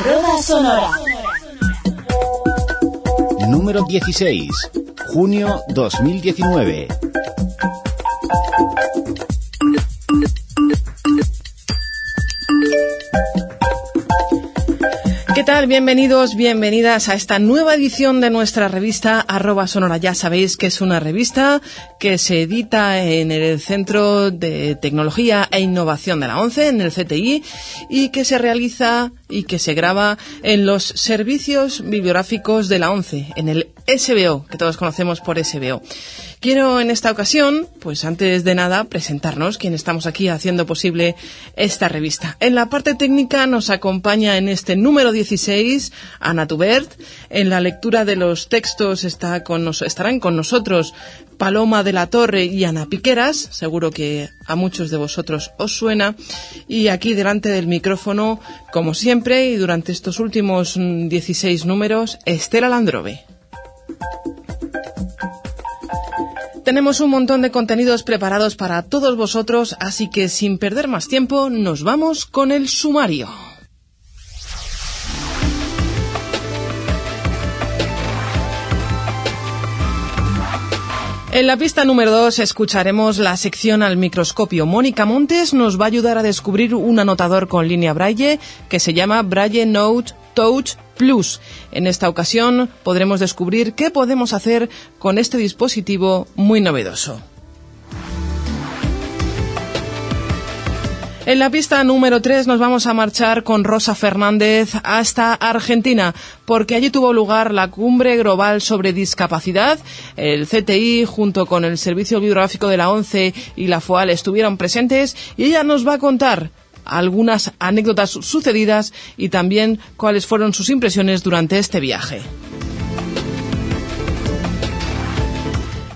Arroba Sonora. Número 16. Junio 2019. ¿Qué tal? Bienvenidos, bienvenidas a esta nueva edición de nuestra revista arroba sonora. Ya sabéis que es una revista que se edita en el Centro de Tecnología e Innovación de la ONCE, en el CTI, y que se realiza y que se graba en los servicios bibliográficos de la ONCE, en el SBO, que todos conocemos por SBO. Quiero en esta ocasión, pues antes de nada, presentarnos quién estamos aquí haciendo posible esta revista. En la parte técnica nos acompaña en este número 16 Ana Tubert. En la lectura de los textos está con estarán con nosotros Paloma de la Torre y Ana Piqueras. Seguro que a muchos de vosotros os suena. Y aquí delante del micrófono, como siempre, y durante estos últimos 16 números, Estela Landrove. Tenemos un montón de contenidos preparados para todos vosotros, así que sin perder más tiempo, nos vamos con el sumario. En la pista número 2 escucharemos la sección al microscopio. Mónica Montes nos va a ayudar a descubrir un anotador con línea Braille que se llama Braille Note Touch Plus. En esta ocasión podremos descubrir qué podemos hacer con este dispositivo muy novedoso. En la pista número 3 nos vamos a marchar con Rosa Fernández hasta Argentina, porque allí tuvo lugar la cumbre global sobre discapacidad. El CTI, junto con el Servicio Bibliográfico de la ONCE y la FOAL, estuvieron presentes y ella nos va a contar algunas anécdotas sucedidas y también cuáles fueron sus impresiones durante este viaje.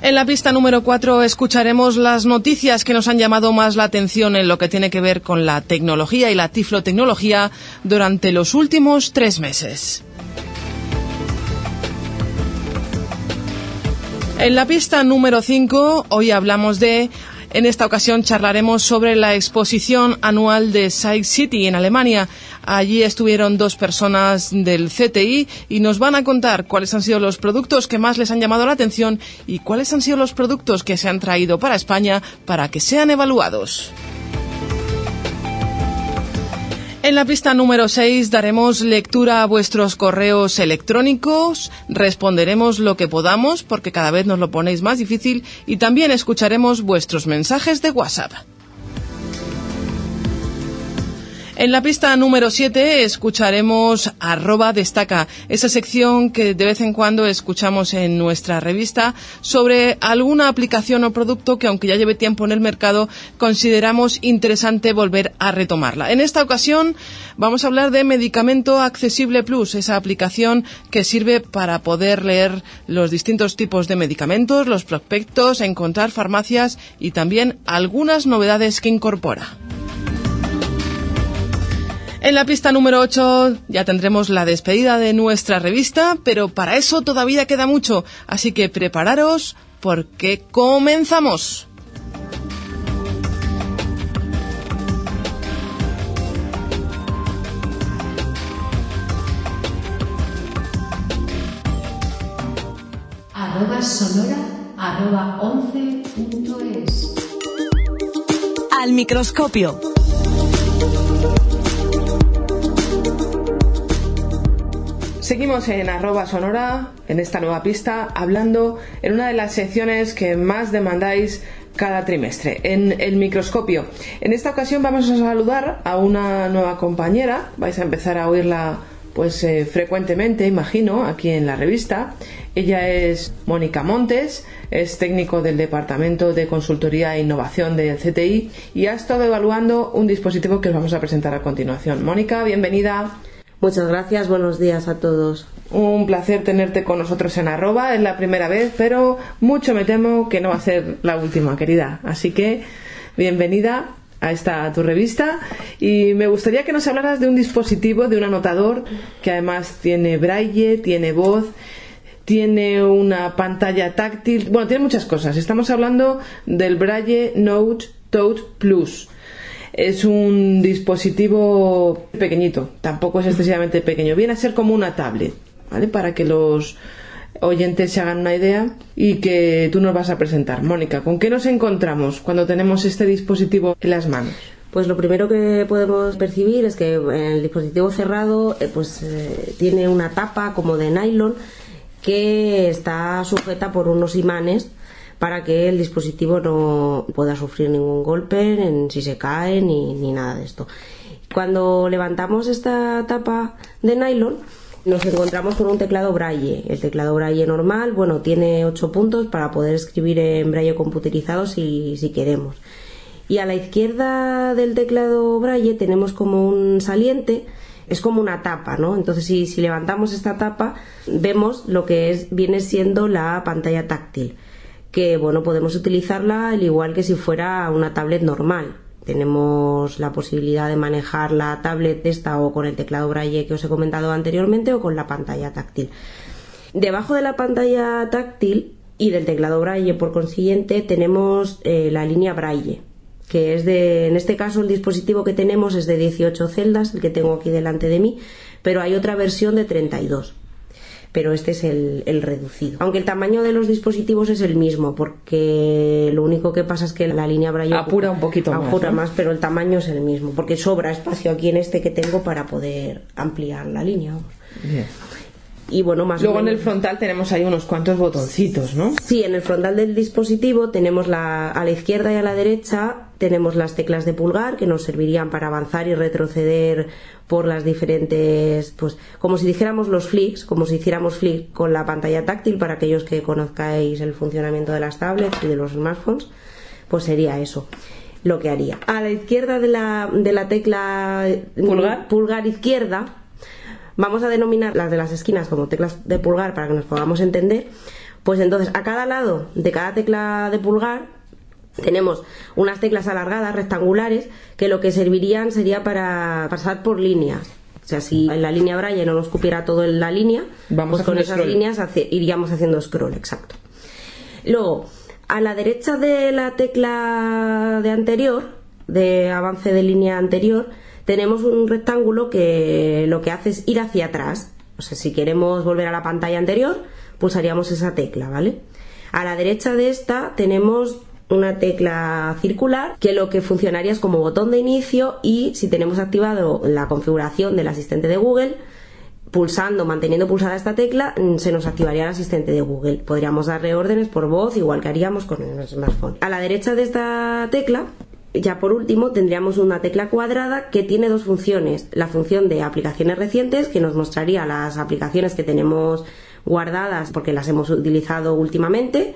En la pista número 4 escucharemos las noticias que nos han llamado más la atención en lo que tiene que ver con la tecnología y la tiflotecnología durante los últimos tres meses. En la pista número 5 hoy hablamos de en esta ocasión charlaremos sobre la exposición anual de Side City en Alemania. Allí estuvieron dos personas del CTI y nos van a contar cuáles han sido los productos que más les han llamado la atención y cuáles han sido los productos que se han traído para España para que sean evaluados. En la pista número 6 daremos lectura a vuestros correos electrónicos, responderemos lo que podamos porque cada vez nos lo ponéis más difícil y también escucharemos vuestros mensajes de WhatsApp. En la pista número 7 escucharemos arroba destaca, esa sección que de vez en cuando escuchamos en nuestra revista sobre alguna aplicación o producto que aunque ya lleve tiempo en el mercado, consideramos interesante volver a retomarla. En esta ocasión vamos a hablar de Medicamento Accesible Plus, esa aplicación que sirve para poder leer los distintos tipos de medicamentos, los prospectos, encontrar farmacias y también algunas novedades que incorpora. En la pista número 8 ya tendremos la despedida de nuestra revista, pero para eso todavía queda mucho, así que prepararos porque comenzamos. Arroba sonora arroba 11.es Al microscopio. Seguimos en arroba sonora, en esta nueva pista, hablando en una de las secciones que más demandáis cada trimestre, en el microscopio. En esta ocasión vamos a saludar a una nueva compañera, vais a empezar a oírla pues eh, frecuentemente, imagino, aquí en la revista. Ella es Mónica Montes, es técnico del Departamento de Consultoría e Innovación del CTI y ha estado evaluando un dispositivo que os vamos a presentar a continuación. Mónica, bienvenida. Muchas gracias, buenos días a todos. Un placer tenerte con nosotros en arroba, es la primera vez, pero mucho me temo que no va a ser la última, querida. Así que bienvenida a esta tu revista y me gustaría que nos hablaras de un dispositivo, de un anotador que además tiene braille, tiene voz, tiene una pantalla táctil, bueno, tiene muchas cosas. Estamos hablando del Braille Note Touch Plus. Es un dispositivo pequeñito, tampoco es excesivamente pequeño. Viene a ser como una tablet, ¿vale? Para que los oyentes se hagan una idea y que tú nos vas a presentar. Mónica, ¿con qué nos encontramos cuando tenemos este dispositivo en las manos? Pues lo primero que podemos percibir es que el dispositivo cerrado eh, pues eh, tiene una tapa como de nylon que está sujeta por unos imanes para que el dispositivo no pueda sufrir ningún golpe si se cae ni, ni nada de esto. Cuando levantamos esta tapa de nylon, nos encontramos con un teclado braille. El teclado braille normal, bueno, tiene 8 puntos para poder escribir en braille computerizado si, si queremos. Y a la izquierda del teclado braille tenemos como un saliente es como una tapa, ¿no? Entonces, si, si, levantamos esta tapa, vemos lo que es, viene siendo la pantalla táctil que bueno, podemos utilizarla al igual que si fuera una tablet normal. Tenemos la posibilidad de manejar la tablet esta o con el teclado braille que os he comentado anteriormente o con la pantalla táctil. Debajo de la pantalla táctil y del teclado braille, por consiguiente, tenemos eh, la línea braille, que es de, en este caso el dispositivo que tenemos es de 18 celdas, el que tengo aquí delante de mí, pero hay otra versión de 32 pero este es el, reducido. Aunque el tamaño de los dispositivos es el mismo, porque lo único que pasa es que la línea Braille apura un poquito apura más, pero el tamaño es el mismo, porque sobra espacio aquí en este que tengo para poder ampliar la línea. Bien. Y bueno, más Luego en el frontal tenemos ahí unos cuantos botoncitos, ¿no? Sí, en el frontal del dispositivo tenemos la, a la izquierda y a la derecha tenemos las teclas de pulgar que nos servirían para avanzar y retroceder por las diferentes, pues como si dijéramos los flicks, como si hiciéramos flick con la pantalla táctil para aquellos que conozcáis el funcionamiento de las tablets y de los smartphones, pues sería eso lo que haría. A la izquierda de la, de la tecla pulgar, pulgar izquierda vamos a denominar las de las esquinas como teclas de pulgar para que nos podamos entender, pues entonces a cada lado de cada tecla de pulgar tenemos unas teclas alargadas, rectangulares, que lo que servirían sería para pasar por líneas. O sea, si en la línea Braille no nos cupiera todo en la línea, Vamos pues con esas líneas iríamos haciendo scroll, exacto. Luego, a la derecha de la tecla de anterior, de avance de línea anterior, tenemos un rectángulo que lo que hace es ir hacia atrás. O sea, si queremos volver a la pantalla anterior, pulsaríamos esa tecla, ¿vale? A la derecha de esta tenemos una tecla circular que lo que funcionaría es como botón de inicio y si tenemos activado la configuración del asistente de Google, pulsando, manteniendo pulsada esta tecla, mm, se nos activaría el asistente de Google. Podríamos darle órdenes por voz, igual que haríamos con el smartphone. A la derecha de esta tecla ya por último tendríamos una tecla cuadrada que tiene dos funciones. La función de aplicaciones recientes que nos mostraría las aplicaciones que tenemos guardadas porque las hemos utilizado últimamente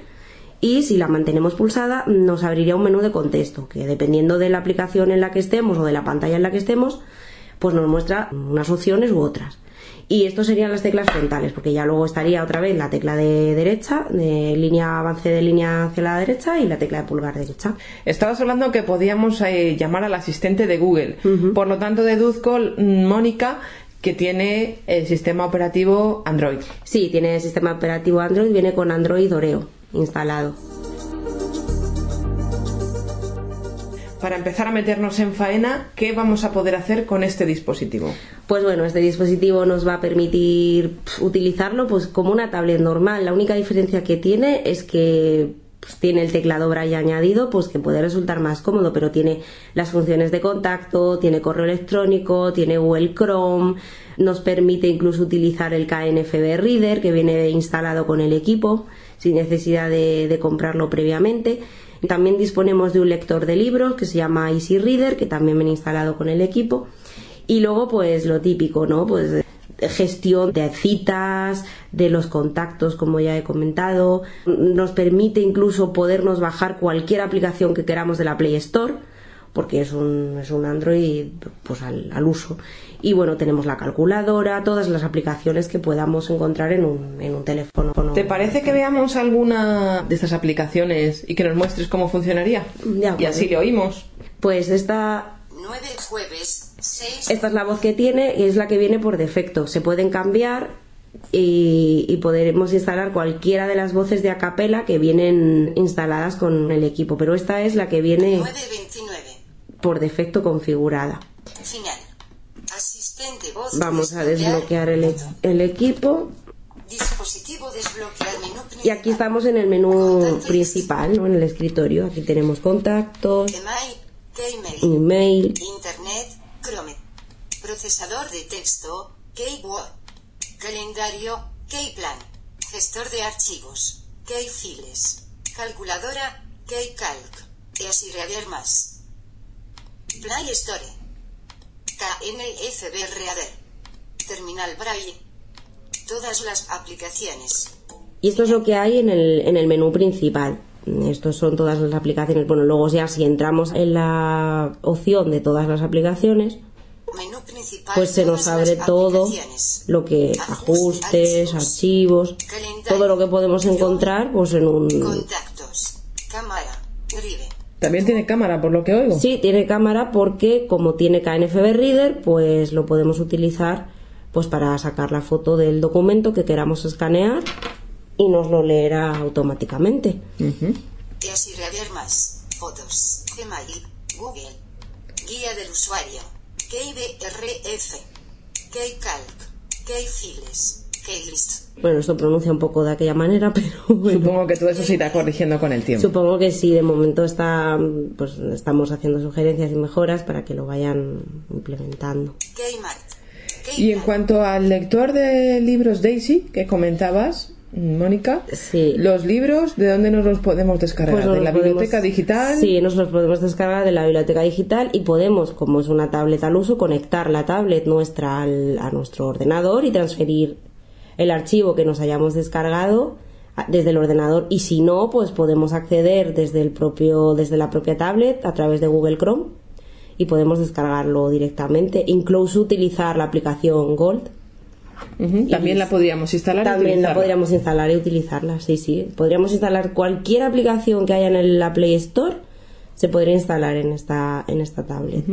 y si la mantenemos pulsada nos abriría un menú de contexto que dependiendo de la aplicación en la que estemos o de la pantalla en la que estemos pues nos muestra unas opciones u otras. Y esto serían las teclas frontales, porque ya luego estaría otra vez la tecla de derecha, de línea avance de línea hacia la derecha y la tecla de pulgar derecha. Estabas hablando que podíamos eh, llamar al asistente de Google. Por lo tanto, deduzco, mm, Mónica, que tiene el sistema operativo Android. Sí, tiene el sistema operativo Android, viene con Android Oreo instalado. Para empezar a meternos en faena, ¿qué vamos a poder hacer con este dispositivo? Pues bueno, este dispositivo nos va a permitir utilizarlo pues como una tablet normal. La única diferencia que tiene es que pues, tiene el teclado braille añadido, pues que puede resultar más cómodo, pero tiene las funciones de contacto, tiene correo electrónico, tiene Google Chrome, nos permite incluso utilizar el KNFB Reader que viene instalado con el equipo sin necesidad de comprarlo previamente también disponemos de un lector de libros que se llama Easy Reader, que también viene instalado con el equipo. Y luego, pues lo típico, ¿no? Pues gestión de citas, de los contactos, como ya he comentado. Nos permite incluso podernos bajar cualquier aplicación que queramos de la Play Store porque es un, es un Android pues al, al, uso. Y bueno, tenemos la calculadora, todas las aplicaciones que podamos encontrar en un, en un teléfono. ¿Te parece que veamos alguna de estas aplicaciones y que nos muestres cómo funcionaría? y así le oímos. Pues esta... 9 jueves, 6... Esta es la voz que tiene y es la que viene por defecto. Se pueden cambiar y, y, podremos instalar cualquiera de las voces de acapela que vienen instaladas con el equipo, pero esta es la que viene... 929 por defecto configurada. Final. Vamos a desbloquear el, el equipo Dispositivo desbloquear menú y aquí estamos en el menú principal, ¿no? en el escritorio. Aquí tenemos contactos, Email. Email, Internet. Chrome. Procesador de texto. Keyword. Calendario. Keyplan. Gestor de archivos. Keyfiles. Calculadora. Keycalc. Y así reader más. Play Store. KNFB Reader. Terminal Braille. Todas las aplicaciones. Y esto es lo que hay en el, en el menú principal. Estos son todas las aplicaciones. Bueno, luego ya si entramos en la opción de todas las aplicaciones, Menú principal. pues se nos abre todo lo que ajustes, archivos, todo lo que podemos encontrar pues en un... Contactos. Cámara. También tiene cámara, por lo que oigo. Sí, tiene cámara porque como tiene KNFB Reader, pues lo podemos utilizar pues para sacar la foto del documento que queramos escanear y nos lo leerá automáticamente. Y así reader más. Fotos. Gmail. Google. Guía del usuario. KBRF. Keycalc. Bueno, esto pronuncia un poco de aquella manera, pero bueno. Supongo que todo eso se irá corrigiendo con el tiempo. Supongo que sí, de momento está, pues estamos haciendo sugerencias y mejoras para que lo vayan implementando. Y en cuanto al lector de libros Daisy, que comentabas, Mónica, Sí. los libros, ¿de dónde nos los podemos descargar? Pues ¿De la podemos- biblioteca digital? Sí, nos los podemos descargar de la biblioteca digital y podemos, como es una tablet al uso, conectar la tablet nuestra al- a nuestro ordenador y transferir el archivo que nos hayamos descargado a- desde el ordenador y si no, pues podemos acceder desde el propio desde la propia tablet a través de Google Chrome y podemos descargarlo directamente, incluso utilizar la aplicación Gold. También la podríamos instalar y También la utilizarla. podríamos instalar y utilizarla, sí, sí. Podríamos instalar cualquier aplicación que haya en el- la Play Store, se podría instalar en esta, en esta tablet.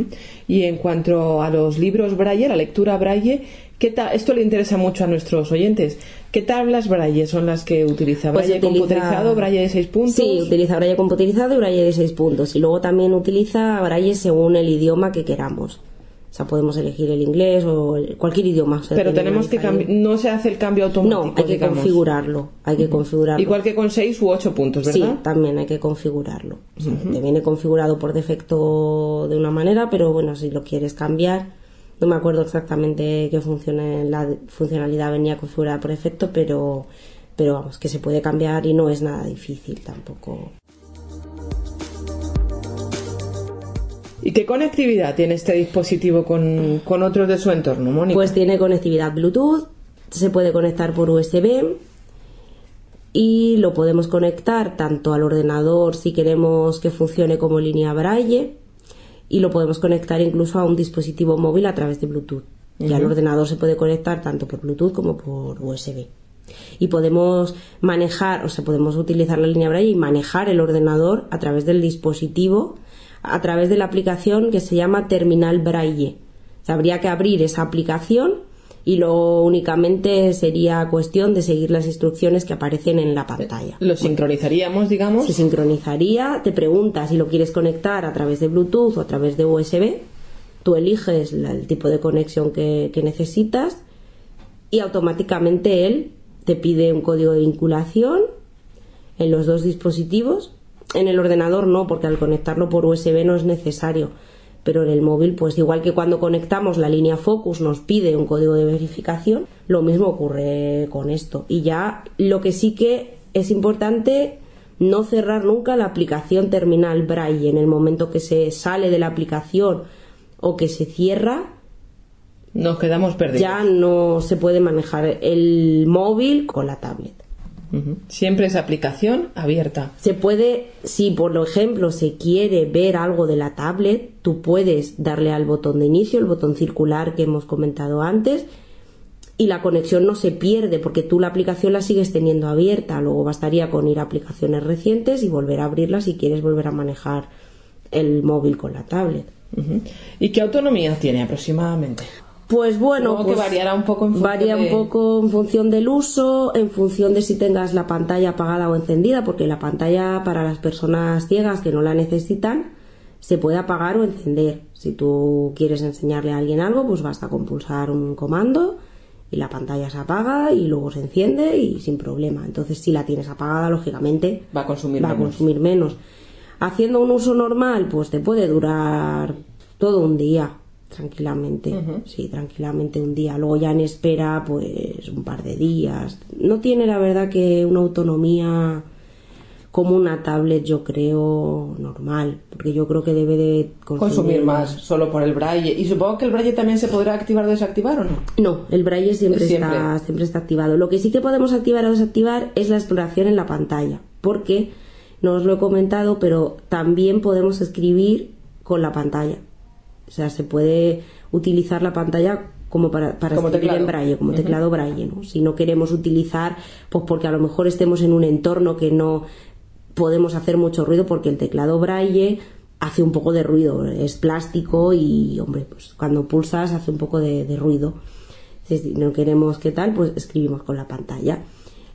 Y en cuanto a los libros Braille, la lectura Braille, ¿qué esto le interesa mucho a nuestros oyentes. ¿Qué tablas Braille son las que utiliza? Pues ¿Braille utiliza- computerizado, Braille de 6 puntos? Sí, utiliza Braille computerizado y Braille de 6 puntos. Y luego también utiliza Braille según el idioma que queramos. O sea, podemos elegir el inglés o el- cualquier idioma. o sea, Pero tenemos que cambiar, no se hace el cambio automático. No, hay que digamos. configurarlo. Hay que configurarlo. Igual que con 6 u 8 puntos, Sí, ¿verdad? también hay que configurarlo. O sea, Te viene configurado por defecto de una manera, pero bueno, si lo quieres cambiar, no me acuerdo exactamente qué la funcionalidad venía configurada por defecto, pero, pero vamos, que se puede cambiar y no es nada difícil tampoco. ¿Y qué conectividad tiene este dispositivo con, con otros de su entorno, Mónica? Pues tiene conectividad Bluetooth, se puede conectar por USB y lo podemos conectar tanto al ordenador si queremos que funcione como línea braille y lo podemos conectar incluso a un dispositivo móvil a través de Bluetooth. Y al ordenador se puede conectar tanto por Bluetooth como por USB. Y podemos manejar, o sea, podemos utilizar la línea braille y manejar el ordenador a través del dispositivo, a través de la aplicación que se llama Terminal Braille. O sea, habría que abrir esa aplicación y lo únicamente sería cuestión de seguir las instrucciones que aparecen en la pantalla. Lo sincronizaríamos, digamos. Se sincronizaría, te pregunta si lo quieres conectar a través de Bluetooth o a través de USB, tú eliges la- el tipo de conexión que, que necesitas y automáticamente él te pide un código de vinculación en los dos dispositivos. En el ordenador no, porque al conectarlo por USB no es necesario. Pero en el móvil, pues igual que cuando conectamos la línea Focus nos pide un código de verificación, lo mismo ocurre con esto. Y ya lo que sí que es importante no cerrar nunca la aplicación terminal Braille en el momento que se sale de la aplicación o que se cierra Nos quedamos perdidos. ya no se puede manejar el móvil con la tablet. Siempre es aplicación abierta. Se puede, si por ejemplo se quiere ver algo de la tablet, tú puedes darle al botón de inicio, el botón circular que hemos comentado antes, y la conexión no se pierde porque tú la aplicación la sigues teniendo abierta. Luego bastaría con ir a aplicaciones recientes y volver a abrirla si quieres volver a manejar el móvil con la tablet. ¿Y qué autonomía tiene aproximadamente? Pues bueno, Supongo que pues variará un poco en varía un poco en función del uso, en función de si tengas la pantalla apagada o encendida, porque la pantalla para las personas ciegas que no la necesitan se puede apagar o encender. Si tú quieres enseñarle a alguien algo, pues basta con pulsar un comando y la pantalla se apaga y luego se enciende y sin problema. Entonces, si la tienes apagada, lógicamente Va a consumir va a menos. consumir menos. Haciendo un uso normal, pues te puede durar todo un día, tranquilamente. Sí, tranquilamente un día. Luego ya en espera, pues un par de días. No tiene la verdad que una autonomía como una tablet, yo creo, normal. Porque yo creo que debe de Consumir más solo por el braille. Y supongo que el braille también se podrá activar o desactivar o no. No, el braille siempre, Siempre. Está, siempre está activado. Lo que sí que podemos activar o desactivar es la exploración en la pantalla, porque no os lo he comentado, pero también podemos escribir con la pantalla. O sea, se puede utilizar la pantalla como para, para Como escribir teclado. en braille, como teclado braille, ¿no? Si no queremos utilizar, pues porque a lo mejor estemos en un entorno que no podemos hacer mucho ruido porque el teclado braille hace un poco de ruido, es plástico y, hombre, pues cuando pulsas hace un poco de, de ruido. Si no queremos qué tal, pues escribimos con la pantalla.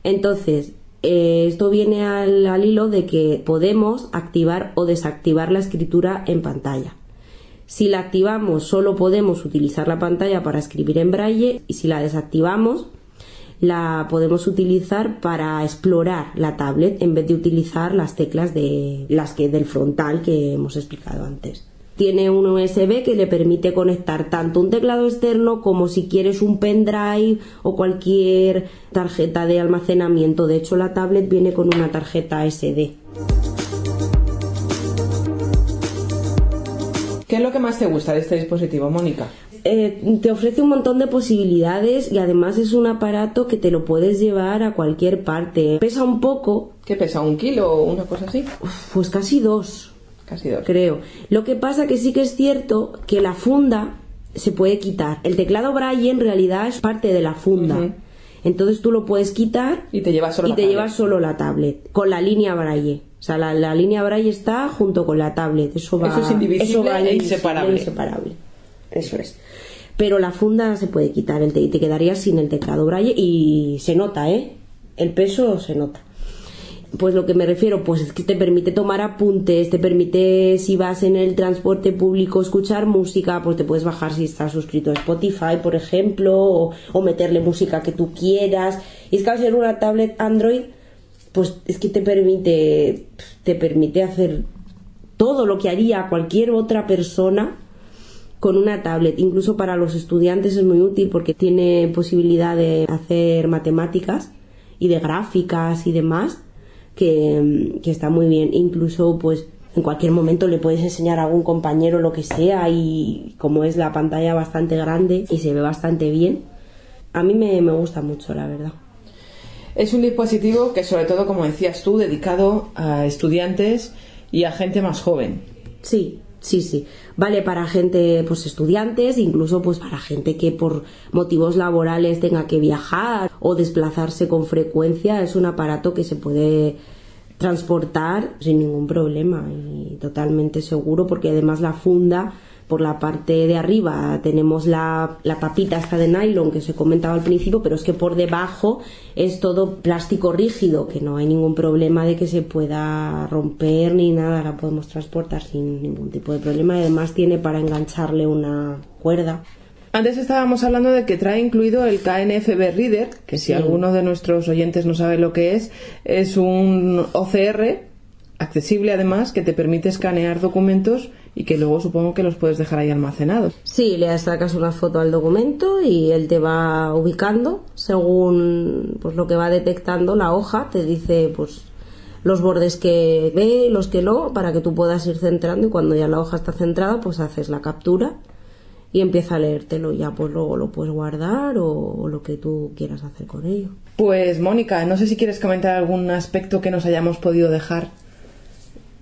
Entonces, eh, esto viene al, al hilo de que podemos activar o desactivar la escritura en pantalla. Si la activamos, solo podemos utilizar la pantalla para escribir en braille y si la desactivamos, la podemos utilizar para explorar la tablet en vez de utilizar las teclas de las que del frontal que hemos explicado antes. Tiene un USB que le permite conectar tanto un teclado externo como si quieres un pendrive o cualquier tarjeta de almacenamiento. De hecho, la tablet viene con una tarjeta SD. ¿Qué es lo que más te gusta de este dispositivo, Mónica? Eh, te ofrece un montón de posibilidades y además es un aparato que te lo puedes llevar a cualquier parte. Pesa un poco, ¿Qué pesa? ¿Un kilo o una cosa así? pues casi dos, Casi dos. creo. Lo que pasa que sí que es cierto que la funda se puede quitar. El teclado Braille en realidad es parte de la funda. Entonces tú lo puedes quitar Y te llevas solo y la te tablet. llevas solo la tablet con la línea Braille. O sea, la, la línea Braille está junto con la tablet. Eso va, Eso es indivisible va e inseparable. inseparable. Eso es. Pero la funda se puede quitar el te, y te quedarías sin el teclado Braille y se nota, ¿eh? El peso se nota. Pues lo que me refiero, pues es que te permite tomar apuntes, te permite, si vas en el transporte público, escuchar música, pues te puedes bajar si estás suscrito a Spotify, por ejemplo, o, o meterle música que tú quieras. Y es que al ser una tablet Android, pues es que te permite, te permite hacer todo lo que haría cualquier otra persona con una tablet. Incluso para los estudiantes es muy útil porque tiene posibilidad de hacer matemáticas y de gráficas y demás, que, que está muy bien. Incluso pues en cualquier momento le puedes enseñar a algún compañero lo que sea y como es la pantalla bastante grande y se ve bastante bien, a mí me, me gusta mucho, la verdad. Es un dispositivo que, sobre todo, como decías tú, dedicado a estudiantes y a gente más joven. Sí, sí, sí. Vale para gente, pues estudiantes, incluso pues para gente que por motivos laborales tenga que viajar o desplazarse con frecuencia. Es un aparato que se puede transportar sin ningún problema y totalmente seguro porque además la funda por la parte de arriba tenemos la, la tapita esta de nylon que os he comentado al principio, pero es que por debajo es todo plástico rígido, que no hay ningún problema de que se pueda romper ni nada, la podemos transportar sin ningún tipo de problema y además tiene para engancharle una cuerda. Antes estábamos hablando de que trae incluido el KNFB Reader, que si Sí. alguno de nuestros oyentes no sabe lo que es, es un OCR accesible además que te permite escanear documentos y que luego supongo que los puedes dejar ahí almacenados. Sí, le sacas una foto al documento y él te va ubicando según pues lo que va detectando la hoja, te dice pues los bordes que ve y los que no, para que tú puedas ir centrando y cuando ya la hoja está centrada, pues haces la captura y empieza a leértelo, ya pues luego lo puedes guardar o, o lo que tú quieras hacer con ello. Pues Mónica, no sé si quieres comentar algún aspecto que nos hayamos podido dejar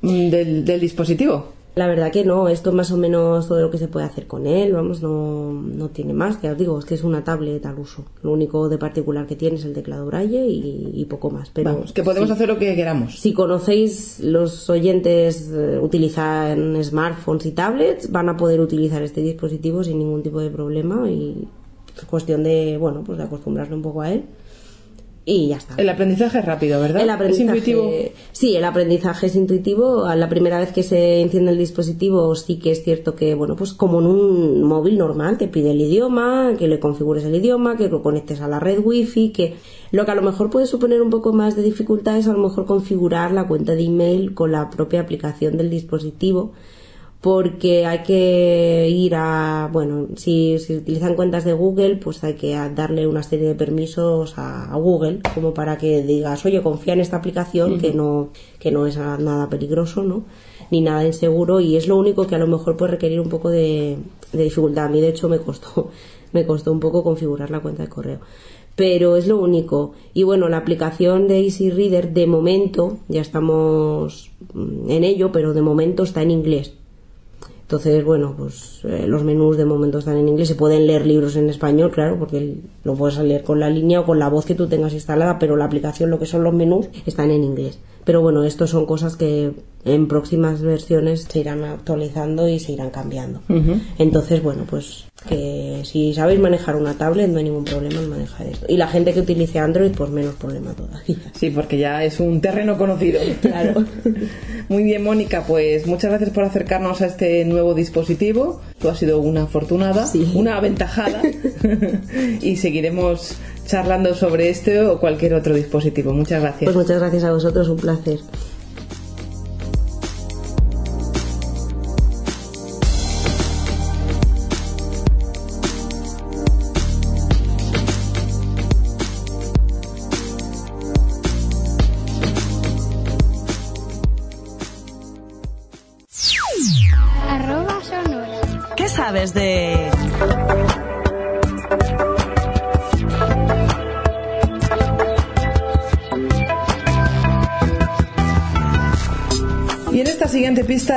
mm, del, del dispositivo. La verdad que no, esto es más o menos todo lo que se puede hacer con él, vamos, no, no tiene más, ya os digo, es que es una tablet al uso. Lo único de particular que tiene es el teclado braille y, y poco más. Pero Vamos, que podemos hacer lo que queramos. Si conocéis los oyentes eh, utilizan smartphones y tablets, van a poder utilizar este dispositivo sin ningún tipo de problema y es cuestión de, bueno, pues de acostumbrarse un poco a él. Y ya está. El aprendizaje es rápido, ¿verdad? El aprendizaje, ¿Es intuitivo? Sí, el aprendizaje es intuitivo. A la primera vez que se enciende el dispositivo sí que es cierto que, bueno, pues como en un móvil normal, te pide el idioma, que le configures el idioma, que lo conectes a la red wifi, que lo que a lo mejor puede suponer un poco más de dificultad es a lo mejor configurar la cuenta de email con la propia aplicación del dispositivo porque hay que ir a, bueno, si, si utilizan cuentas de Google, pues hay que darle una serie de permisos a, a Google, como para que digas, oye, confía en esta aplicación que no, que no es nada peligroso, ¿no? Ni nada inseguro, y es lo único que a lo mejor puede requerir un poco de, de dificultad. A mí, de hecho, me costó, me costó un poco configurar la cuenta de correo. Pero es lo único. Y bueno, la aplicación de Easy Reader, de momento, ya estamos mm, en ello, pero de momento está en inglés. Entonces, bueno, pues eh, los menús de momento están en inglés. Se pueden leer libros en español, claro, porque lo puedes leer con la línea o con la voz que tú tengas instalada, pero la aplicación, lo que son los menús, están en inglés. Pero bueno, esto son cosas que en próximas versiones se irán actualizando y se irán cambiando. Entonces, bueno, pues que si sabéis manejar una tablet no hay ningún problema en manejar esto. Y la gente que utilice Android, pues menos problema todavía. Sí, porque ya es un terreno conocido. Claro. Muy bien, Mónica, pues muchas gracias por acercarnos a este nuevo dispositivo. Tú has sido una afortunada, Sí. una aventajada y seguiremos charlando sobre este o cualquier otro dispositivo. Muchas gracias. Pues muchas gracias a vosotros, un placer.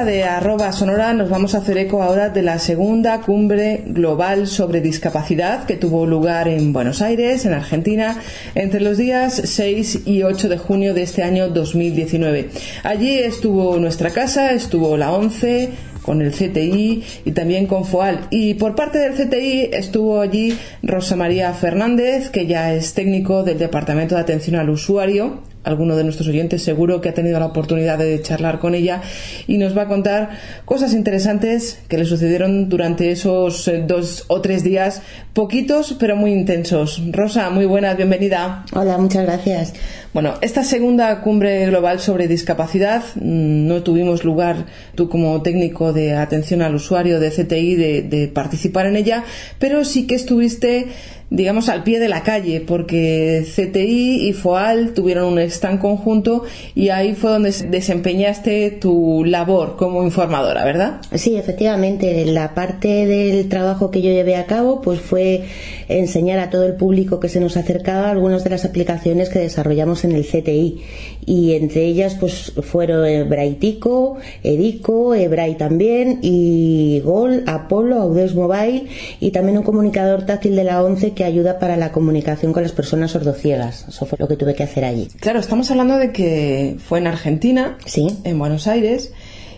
De arroba sonora nos vamos a hacer eco ahora de la segunda cumbre global sobre discapacidad que tuvo lugar en Buenos Aires, en Argentina, entre los días 6 y 8 de junio de este año 2019. Allí estuvo nuestra casa, estuvo la ONCE, con el CTI y también con FOAL. Y por parte del CTI estuvo allí Rosa María Fernández, que ya es técnico del Departamento de Atención al Usuario. Alguno de nuestros oyentes seguro que ha tenido la oportunidad de charlar con ella y nos va a contar cosas interesantes que le sucedieron durante esos eh, dos o tres días, poquitos pero muy intensos. Rosa, muy buenas, bienvenida. Hola, muchas gracias. Bueno, esta segunda cumbre global sobre discapacidad mm, no tuvimos lugar, tú como técnico de atención al usuario de CTI, de, de participar en ella, pero sí que estuviste digamos, al pie de la calle, porque CTI y FOAL tuvieron un stand conjunto y ahí fue donde desempeñaste tu labor como informadora, ¿verdad? Sí, efectivamente, la parte del trabajo que yo llevé a cabo pues fue enseñar a todo el público que se nos acercaba algunas de las aplicaciones que desarrollamos en el CTI y entre ellas pues fueron Braitico, Edico, Ebrai también y Gol, Apolo, Audes Mobile y también un comunicador táctil de la ONCE que ayuda para la comunicación con las personas sordociegas. Eso fue lo que tuve que hacer allí. Claro, estamos hablando de que fue en Argentina, Sí. en Buenos Aires,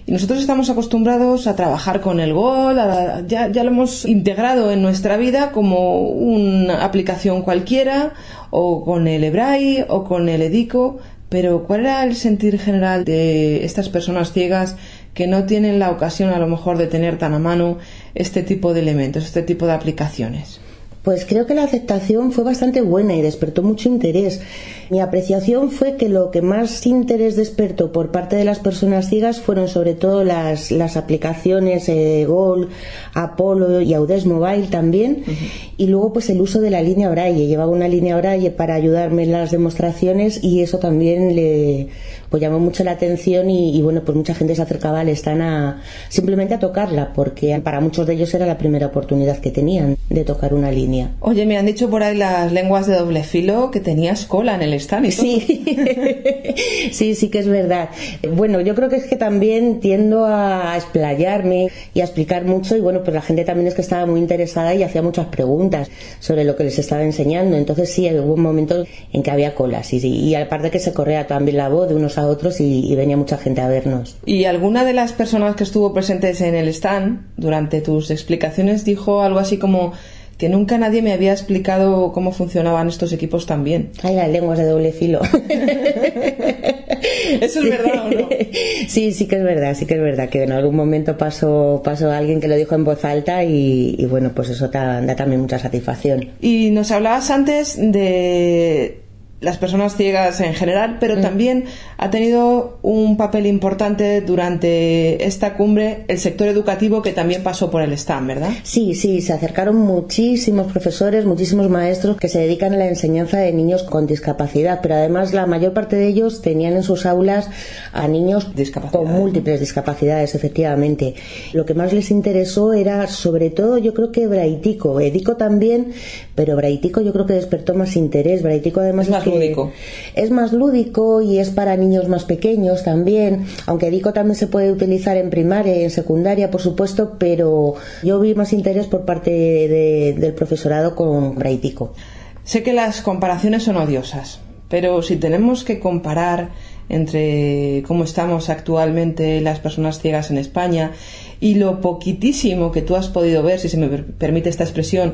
y nosotros estamos acostumbrados a trabajar con el Gol, a- ya, ya lo hemos integrado en nuestra vida como una aplicación cualquiera, o con el Ebrai, o con el Edico, pero ¿cuál era el sentir general de estas personas ciegas que no tienen la ocasión a lo mejor de tener tan a mano este tipo de elementos, este tipo de aplicaciones? Pues creo que la aceptación fue bastante buena y despertó mucho interés. Mi apreciación fue que lo que más interés despertó por parte de las personas ciegas fueron sobre todo las, las aplicaciones eh, Gol, Apolo y Audes Mobile también. Y luego pues el uso de la línea Braille. Llevaba una línea Braille para ayudarme en las demostraciones y eso también le pues llamó mucho la atención y, y, bueno pues mucha gente se acercaba al stand a simplemente a tocarla porque para muchos de ellos era la primera oportunidad que tenían de tocar una línea. Oye, me han dicho por ahí las lenguas de doble filo que tenías cola en el stand y todo. Sí, sí, sí que es verdad. Bueno, yo creo que es que también tiendo a explayarme y a explicar mucho y bueno, pues la gente también es que estaba muy interesada y hacía muchas preguntas sobre lo que les estaba enseñando. Entonces sí, hubo un momento en que había colas y, y aparte que se correa también la voz de unos a otros y, y venía mucha gente a vernos. ¿Y alguna de las personas que estuvo presentes en el stand durante tus explicaciones dijo algo así como que nunca nadie me había explicado cómo funcionaban estos equipos tan bien. Hay las lenguas de doble filo. ¿Eso es verdad o no? Sí, sí que es verdad, sí que es verdad, que en algún momento pasó, pasó alguien que lo dijo en voz alta y, y bueno, pues eso da, da también mucha satisfacción. Y nos hablabas antes de las personas ciegas en general, pero también ha tenido un papel importante durante esta cumbre el sector educativo que también pasó por el stand, ¿verdad? Sí, sí, se acercaron muchísimos profesores, muchísimos maestros que se dedican a la enseñanza de niños con discapacidad, pero además la mayor parte de ellos tenían en sus aulas a niños con múltiples discapacidades, efectivamente. Lo que más les interesó era sobre todo yo creo que Braitico, Edico también, pero Braitico yo creo que despertó más interés. Braitico además es más que Es más lúdico y es para niños más pequeños también, aunque Edico también se puede utilizar en primaria y en secundaria, por supuesto, pero yo vi más interés por parte de- del profesorado con Braitico. Sé que las comparaciones son odiosas, pero si tenemos que comparar entre cómo estamos actualmente las personas ciegas en España y lo poquitísimo que tú has podido ver, si se me per- permite esta expresión,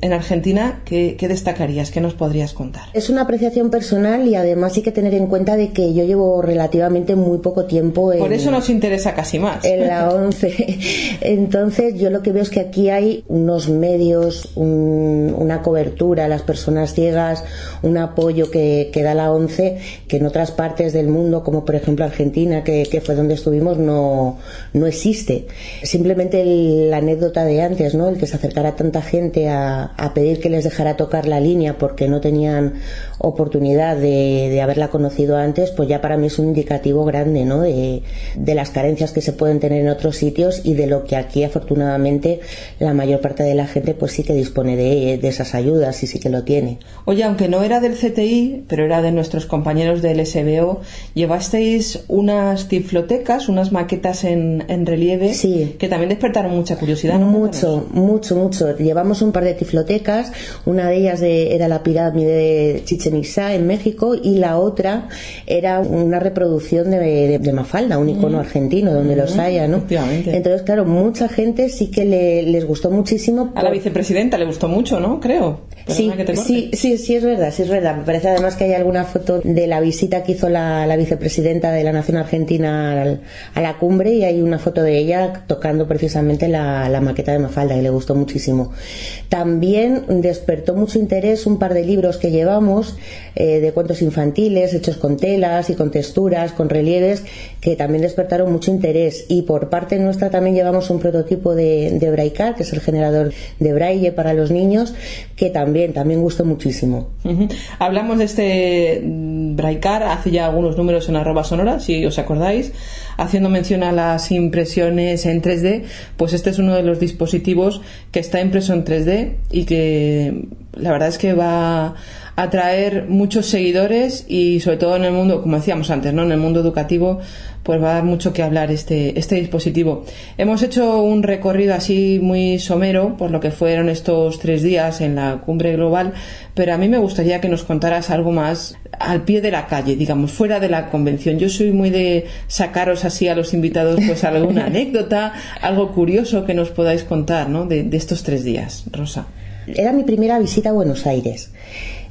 en Argentina, ¿qué, qué destacarías? ¿Qué nos podrías contar? Es una apreciación personal y además hay que tener en cuenta de que yo llevo relativamente muy poco tiempo en, Por eso nos interesa casi más. en la 11. Entonces, yo lo que veo es que aquí hay unos medios, un- una cobertura a las personas ciegas, un apoyo que, que da la 11, que en otras partes del mundo, como por ejemplo Argentina, que, que fue donde estuvimos, no, no existe. Simplemente el- la anécdota de antes, ¿no? El que se acercara tanta gente a, a pedir que les dejara tocar la línea porque no tenían oportunidad de, de haberla conocido antes, pues ya para mí es un indicativo grande, ¿no? De, de las carencias que se pueden tener en otros sitios y de lo que aquí afortunadamente la mayor parte de la gente pues sí que dispone de, de esas ayudas y sí que lo tiene. Oye, aunque no era del CTI, pero era de nuestros compañeros del SBO, llevasteis unas tiflotecas, unas maquetas en, en relieve Sí. Que también despertaron mucha curiosidad. ¿no? Mucho, mucho, mucho. Llevamos un par de tiflotecas, una de ellas de- era la pirámide de Chichen Itza en México y la otra era una reproducción de, de- de Mafalda, un icono argentino donde los haya, ¿no? Entonces, claro, mucha gente sí que le- les gustó muchísimo. A la por- vicepresidenta le gustó mucho, ¿no? Creo. Sí, sí, sí, sí, es verdad, sí es verdad. Me parece además que hay alguna foto de la visita que hizo la, la vicepresidenta de la Nación Argentina a la cumbre y hay una foto de ella tocando precisamente la, maqueta de Mafalda que le gustó muchísimo. También despertó mucho interés un par de libros que llevamos eh, de cuentos infantiles hechos con telas y con texturas, con relieves, que también despertaron mucho interés. Y por parte nuestra también llevamos un prototipo de, de Braicar, que es el generador de braille para los niños, que también, también gustó muchísimo. Hablamos de este Braicar hace ya algunos números en arroba sonora, si os acordáis, haciendo mención a las impresiones en 3D, pues este es uno de los dispositivos que está impreso en 3D y que la verdad es que va a atraer muchos seguidores y sobre todo en el mundo, como decíamos antes, ¿no? en el mundo educativo, pues va a dar mucho que hablar este, este dispositivo. Hemos hecho un recorrido así muy somero por lo que fueron estos tres días en la cumbre global, pero a mí me gustaría que nos contaras algo más al pie de la calle, digamos, fuera de la convención. Yo soy muy de sacaros así a los invitados pues alguna anécdota, algo curioso que nos podáis contar, ¿no? De, de estos tres días, Rosa. Era mi primera visita a Buenos Aires.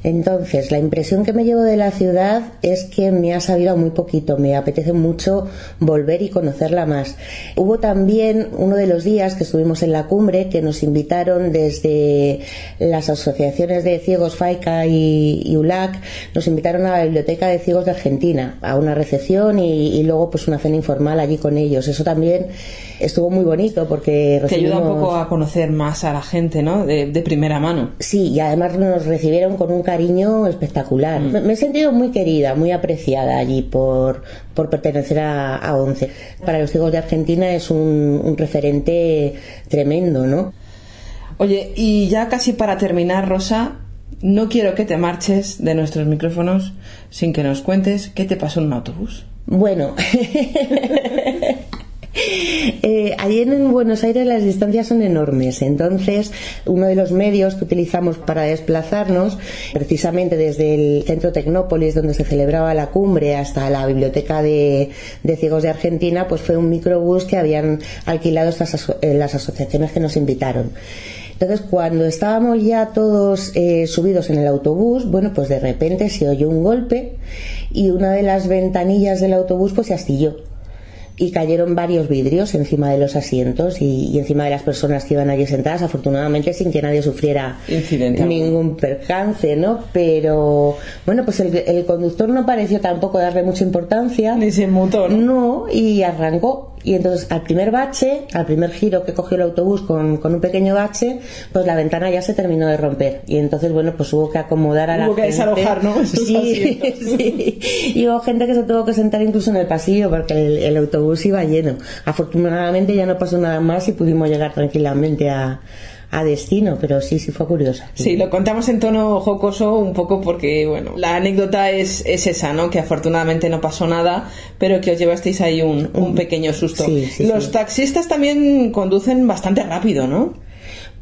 Entonces, la impresión que me llevo de la ciudad es que me ha sabido muy poquito, me apetece mucho volver y conocerla más. Hubo también uno de los días que estuvimos en la cumbre que nos invitaron desde las asociaciones de ciegos FAICA y, y ULAC, nos invitaron a la Biblioteca de Ciegos de Argentina a una recepción y, y luego pues una cena informal allí con ellos. Eso también estuvo muy bonito porque Te ayuda un recibimos- poco a conocer más a la gente, ¿no? De, de primera mano. Sí, y además nos recibieron con un cariño espectacular. Me, me he sentido muy querida, muy apreciada allí por, por pertenecer a, a ONCE. Para los ciegos de Argentina es un, un referente tremendo, ¿no? Oye, y ya casi para terminar, Rosa, no quiero que te marches de nuestros micrófonos sin que nos cuentes qué te pasó en un autobús. Bueno, eh, allí en Buenos Aires las distancias son enormes, entonces uno de los medios que utilizamos para desplazarnos, precisamente desde el centro Tecnópolis donde se celebraba la cumbre hasta la biblioteca de, ciegos de Argentina, pues fue un microbús que habían alquilado estas aso- eh, las asociaciones que nos invitaron. Entonces, cuando estábamos ya todos eh, subidos en el autobús, bueno, pues de repente se oyó un golpe y una de las ventanillas del autobús pues se astilló y cayeron varios vidrios encima de los asientos y, encima de las personas que iban allí sentadas, afortunadamente sin que nadie sufriera ningún percance, ¿no? Pero bueno, pues el, conductor no pareció tampoco darle mucha importancia. Ni se mutó, ¿no? No, y arrancó y entonces al primer bache, al primer giro que cogió el autobús con, con, un pequeño bache, pues la ventana ya se terminó de romper. Y entonces, bueno, pues hubo que acomodar a la hubo que desalojar, ¿no? sí, sí. Y hubo gente que se tuvo que sentar incluso en el pasillo porque el, el autobús iba lleno. Afortunadamente ya no pasó nada más y pudimos llegar tranquilamente a a destino, pero sí, sí fue curiosa. Sí, lo contamos en tono jocoso un poco porque, bueno, la anécdota es, es esa, ¿no? Que afortunadamente no pasó nada, pero que os llevasteis ahí un, un pequeño susto. Los taxistas también conducen bastante rápido, ¿no?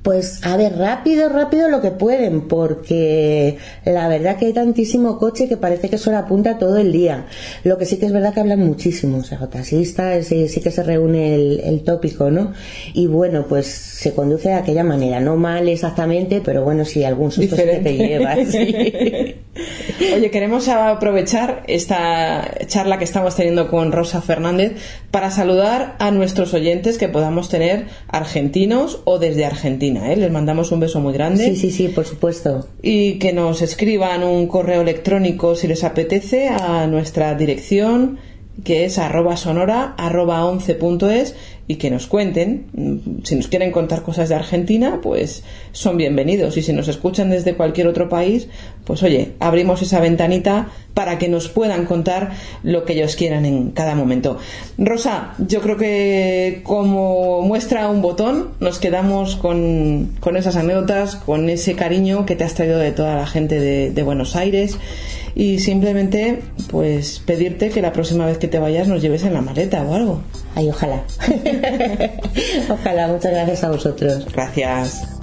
Pues a ver, rápido, rápido lo que pueden, porque la verdad que hay tantísimo coche que parece que la apunta todo el día. Lo que sí que es verdad que hablan muchísimo, o sea, taxistas, sí, sí que se reúne el, tópico, ¿no? Y bueno, pues se conduce de aquella manera, no mal exactamente, pero bueno, sí, algún susto que te lleva. Oye, queremos aprovechar esta charla que estamos teniendo con Rosa Fernández para saludar a nuestros oyentes que podamos tener argentinos o desde Argentina. ¿Eh? Les mandamos un beso muy grande. Sí, sí, sí, por supuesto. Y que nos escriban un correo electrónico si les apetece a nuestra dirección que es arroba sonora arroba 11.es y que nos cuenten. Mm, si nos quieren contar cosas de Argentina, pues son bienvenidos. Y si nos escuchan desde cualquier otro país, pues oye, abrimos esa ventanita para que nos puedan contar lo que ellos quieran en cada momento. Rosa, yo creo que como muestra un botón, nos quedamos con, con esas anécdotas, con ese cariño que te has traído de toda la gente de, de Buenos Aires y simplemente pues pedirte que la próxima vez que te vayas nos lleves en la maleta o algo. Ay, ojalá. ojalá, muchas gracias a vosotros. Gracias.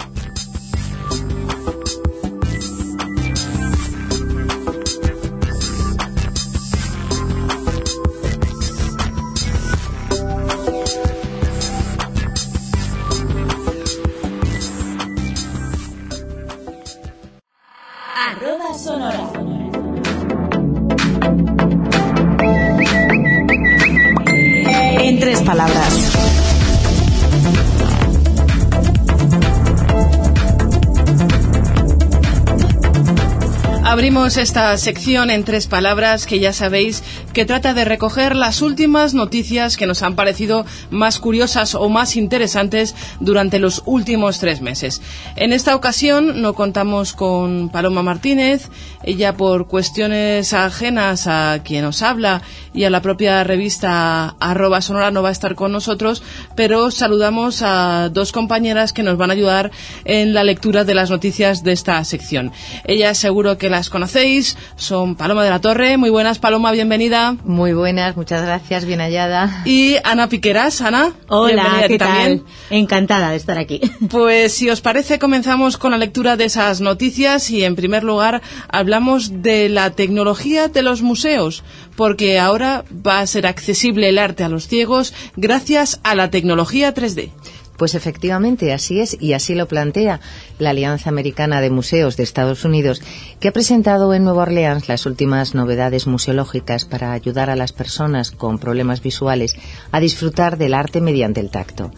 Esta sección en tres palabras que ya sabéis que trata de recoger las últimas noticias que nos han parecido más curiosas o más interesantes durante los últimos tres meses. En esta ocasión no contamos con Paloma Martínez, ella por cuestiones ajenas a quien nos habla y a la propia revista arroba sonora no va a estar con nosotros, pero saludamos a dos compañeras que nos van a ayudar en la lectura de las noticias de esta sección. Ella seguro que las conocéis, son Paloma de la Torre. Muy buenas, Paloma, bienvenida. Muy buenas, muchas gracias, bien hallada. Y Ana Piqueras, Ana. Hola, ¿qué tal? Encantada de estar aquí. Pues si os parece, comenzamos con la lectura de esas noticias y en primer lugar hablamos de la tecnología de los museos, porque ahora va a ser accesible el arte a los ciegos gracias a la tecnología 3D. Pues efectivamente, así es y así lo plantea la Alianza Americana de Museos de Estados Unidos, que ha presentado en Nueva Orleans las últimas novedades museológicas para ayudar a las personas con problemas visuales a disfrutar del arte mediante el tacto.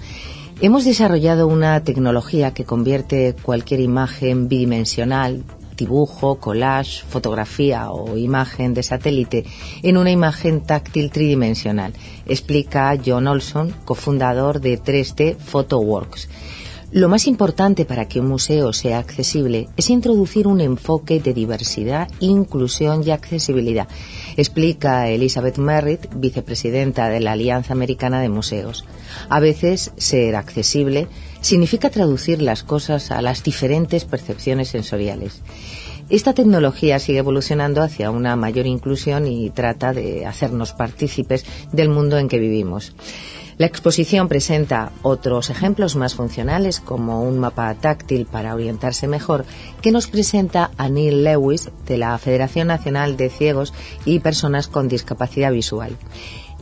Hemos desarrollado una tecnología que convierte cualquier imagen bidimensional, dibujo, collage, fotografía o imagen de satélite en una imagen táctil tridimensional, explica John Olson, cofundador de 3D PhotoWorks. Lo más importante para que un museo sea accesible es introducir un enfoque de diversidad, inclusión y accesibilidad, explica Elizabeth Merritt, vicepresidenta de la Alianza Americana de Museos. A veces, ser accesible significa traducir las cosas a las diferentes percepciones sensoriales. Esta tecnología sigue evolucionando hacia una mayor inclusión y trata de hacernos partícipes del mundo en que vivimos. La exposición presenta otros ejemplos más funcionales, como un mapa táctil para orientarse mejor, que nos presenta a Neil Lewis de la Federación Nacional de Ciegos y Personas con Discapacidad Visual.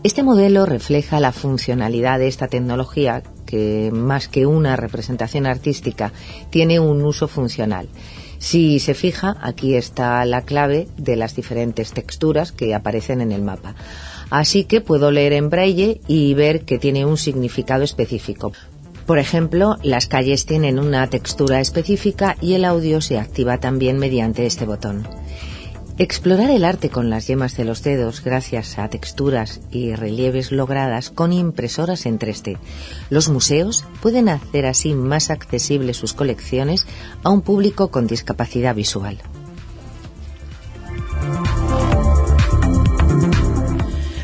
Este modelo refleja la funcionalidad de esta tecnología que más que una representación artística tiene un uso funcional. Si se fija, aquí está la clave de las diferentes texturas que aparecen en el mapa. Así que puedo leer en braille y ver que tiene un significado específico. Por ejemplo, las calles tienen una textura específica y el audio se activa también mediante este botón. Explorar el arte con las yemas de los dedos gracias a texturas y relieves logradas con impresoras en 3D. Los museos pueden hacer así más accesibles sus colecciones a un público con discapacidad visual.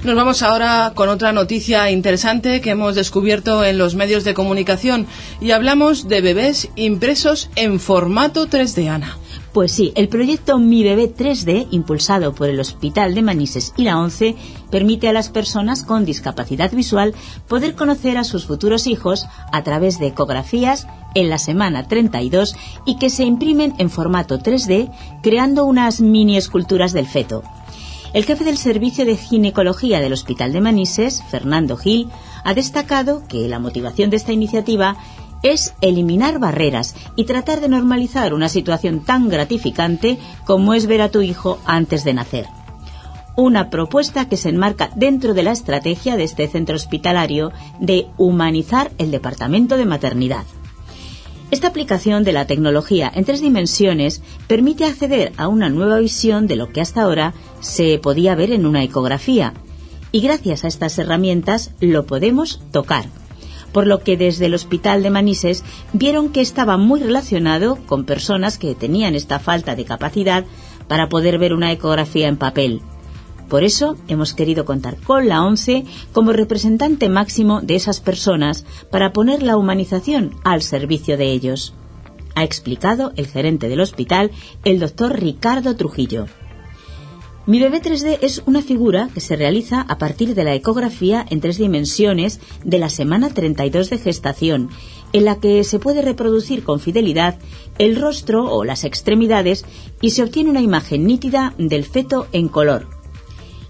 Nos vamos ahora con otra noticia interesante que hemos descubierto en los medios de comunicación y hablamos de bebés impresos en formato 3D, Ana. Pues sí, el proyecto Mi Bebé 3D, impulsado por el Hospital de Manises y la ONCE, permite a las personas con discapacidad visual poder conocer a sus futuros hijos a través de ecografías en la semana 32 y que se imprimen en formato 3D, creando unas mini esculturas del feto. El jefe del Servicio de Ginecología del Hospital de Manises, Fernando Gil, ha destacado que la motivación de esta iniciativa es eliminar barreras y tratar de normalizar una situación tan gratificante como es ver a tu hijo antes de nacer. Una propuesta que se enmarca dentro de la estrategia de este centro hospitalario de humanizar el departamento de maternidad. Esta aplicación de la tecnología en tres dimensiones permite acceder a una nueva visión de lo que hasta ahora se podía ver en una ecografía y gracias a estas herramientas lo podemos tocar. Por lo que desde el Hospital de Manises vieron que estaba muy relacionado con personas que tenían esta falta de capacidad para poder ver una ecografía en papel. Por eso hemos querido contar con la ONCE como representante máximo de esas personas para poner la humanización al servicio de ellos. Ha explicado el gerente del hospital, el doctor Ricardo Trujillo. Mi bebé 3D es una figura que se realiza a partir de la ecografía en tres dimensiones de la semana 32 de gestación, en la que se puede reproducir con fidelidad el rostro o las extremidades y se obtiene una imagen nítida del feto en color.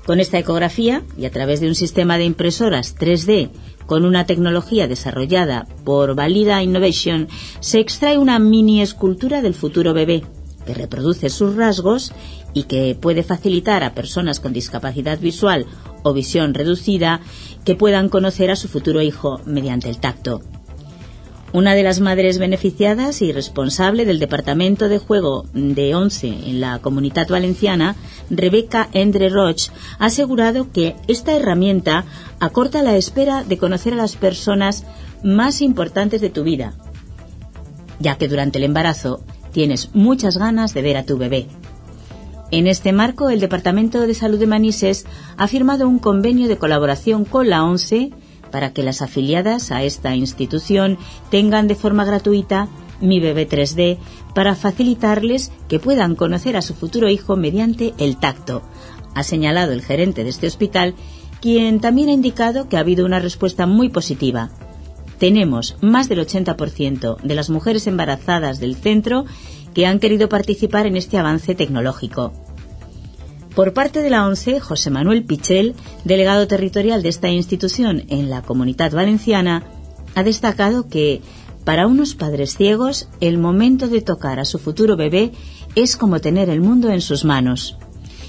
Con esta ecografía y a través de un sistema de impresoras 3D con una tecnología desarrollada por Valida Innovation, se extrae una mini escultura del futuro bebé que reproduce sus rasgos y que puede facilitar a personas con discapacidad visual o visión reducida que puedan conocer a su futuro hijo mediante el tacto. Una de las madres beneficiadas y responsable del Departamento de Juego de ONCE en la Comunidad Valenciana, Rebeca Endre Roch, ha asegurado que esta herramienta acorta la espera de conocer a las personas más importantes de tu vida, ya que durante el embarazo tienes muchas ganas de ver a tu bebé. En este marco, el Departamento de Salud de Manises ha firmado un convenio de colaboración con la ONCE para que las afiliadas a esta institución tengan de forma gratuita Mi Bebé 3D para facilitarles que puedan conocer a su futuro hijo mediante el tacto, ha señalado el gerente de este hospital, quien también ha indicado que ha habido una respuesta muy positiva. Tenemos más del 80% de las mujeres embarazadas del centro que han querido participar en este avance tecnológico. Por parte de la ONCE, José Manuel Pichel, delegado territorial de esta institución en la Comunidad Valenciana, ha destacado que para unos padres ciegos el momento de tocar a su futuro bebé es como tener el mundo en sus manos.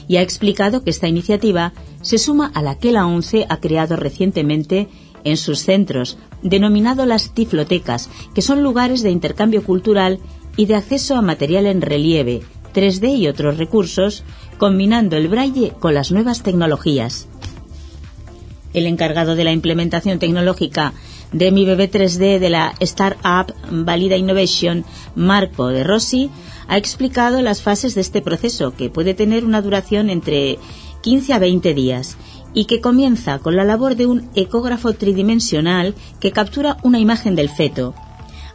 Y ha explicado que esta iniciativa se suma a la que la ONCE ha creado recientemente en sus centros, denominado las tiflotecas, que son lugares de intercambio cultural y de acceso a material en relieve, 3D y otros recursos, combinando el braille con las nuevas tecnologías. El encargado de la implementación tecnológica de Mi Bebé 3D de la Startup Valida Innovation, Marco de Rossi, ha explicado las fases de este proceso, que puede tener una duración entre 15 a 20 días y que comienza con la labor de un ecógrafo tridimensional que captura una imagen del feto.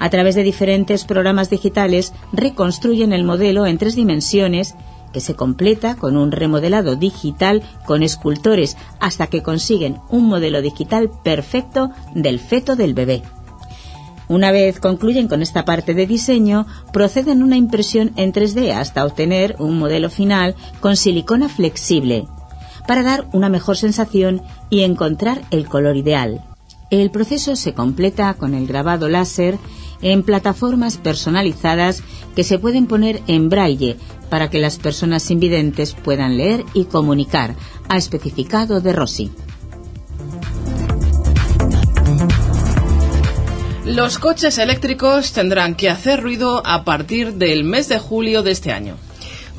A través de diferentes programas digitales reconstruyen el modelo en tres dimensiones que se completa con un remodelado digital con escultores hasta que consiguen un modelo digital perfecto del feto del bebé. Una vez concluyen con esta parte de diseño, proceden a una impresión en 3D hasta obtener un modelo final con silicona flexible, para dar una mejor sensación y encontrar el color ideal. El proceso se completa con el grabado láser en plataformas personalizadas que se pueden poner en braille para que las personas invidentes puedan leer y comunicar, ha especificado De Rossi. Los coches eléctricos tendrán que hacer ruido a partir del mes de julio de este año.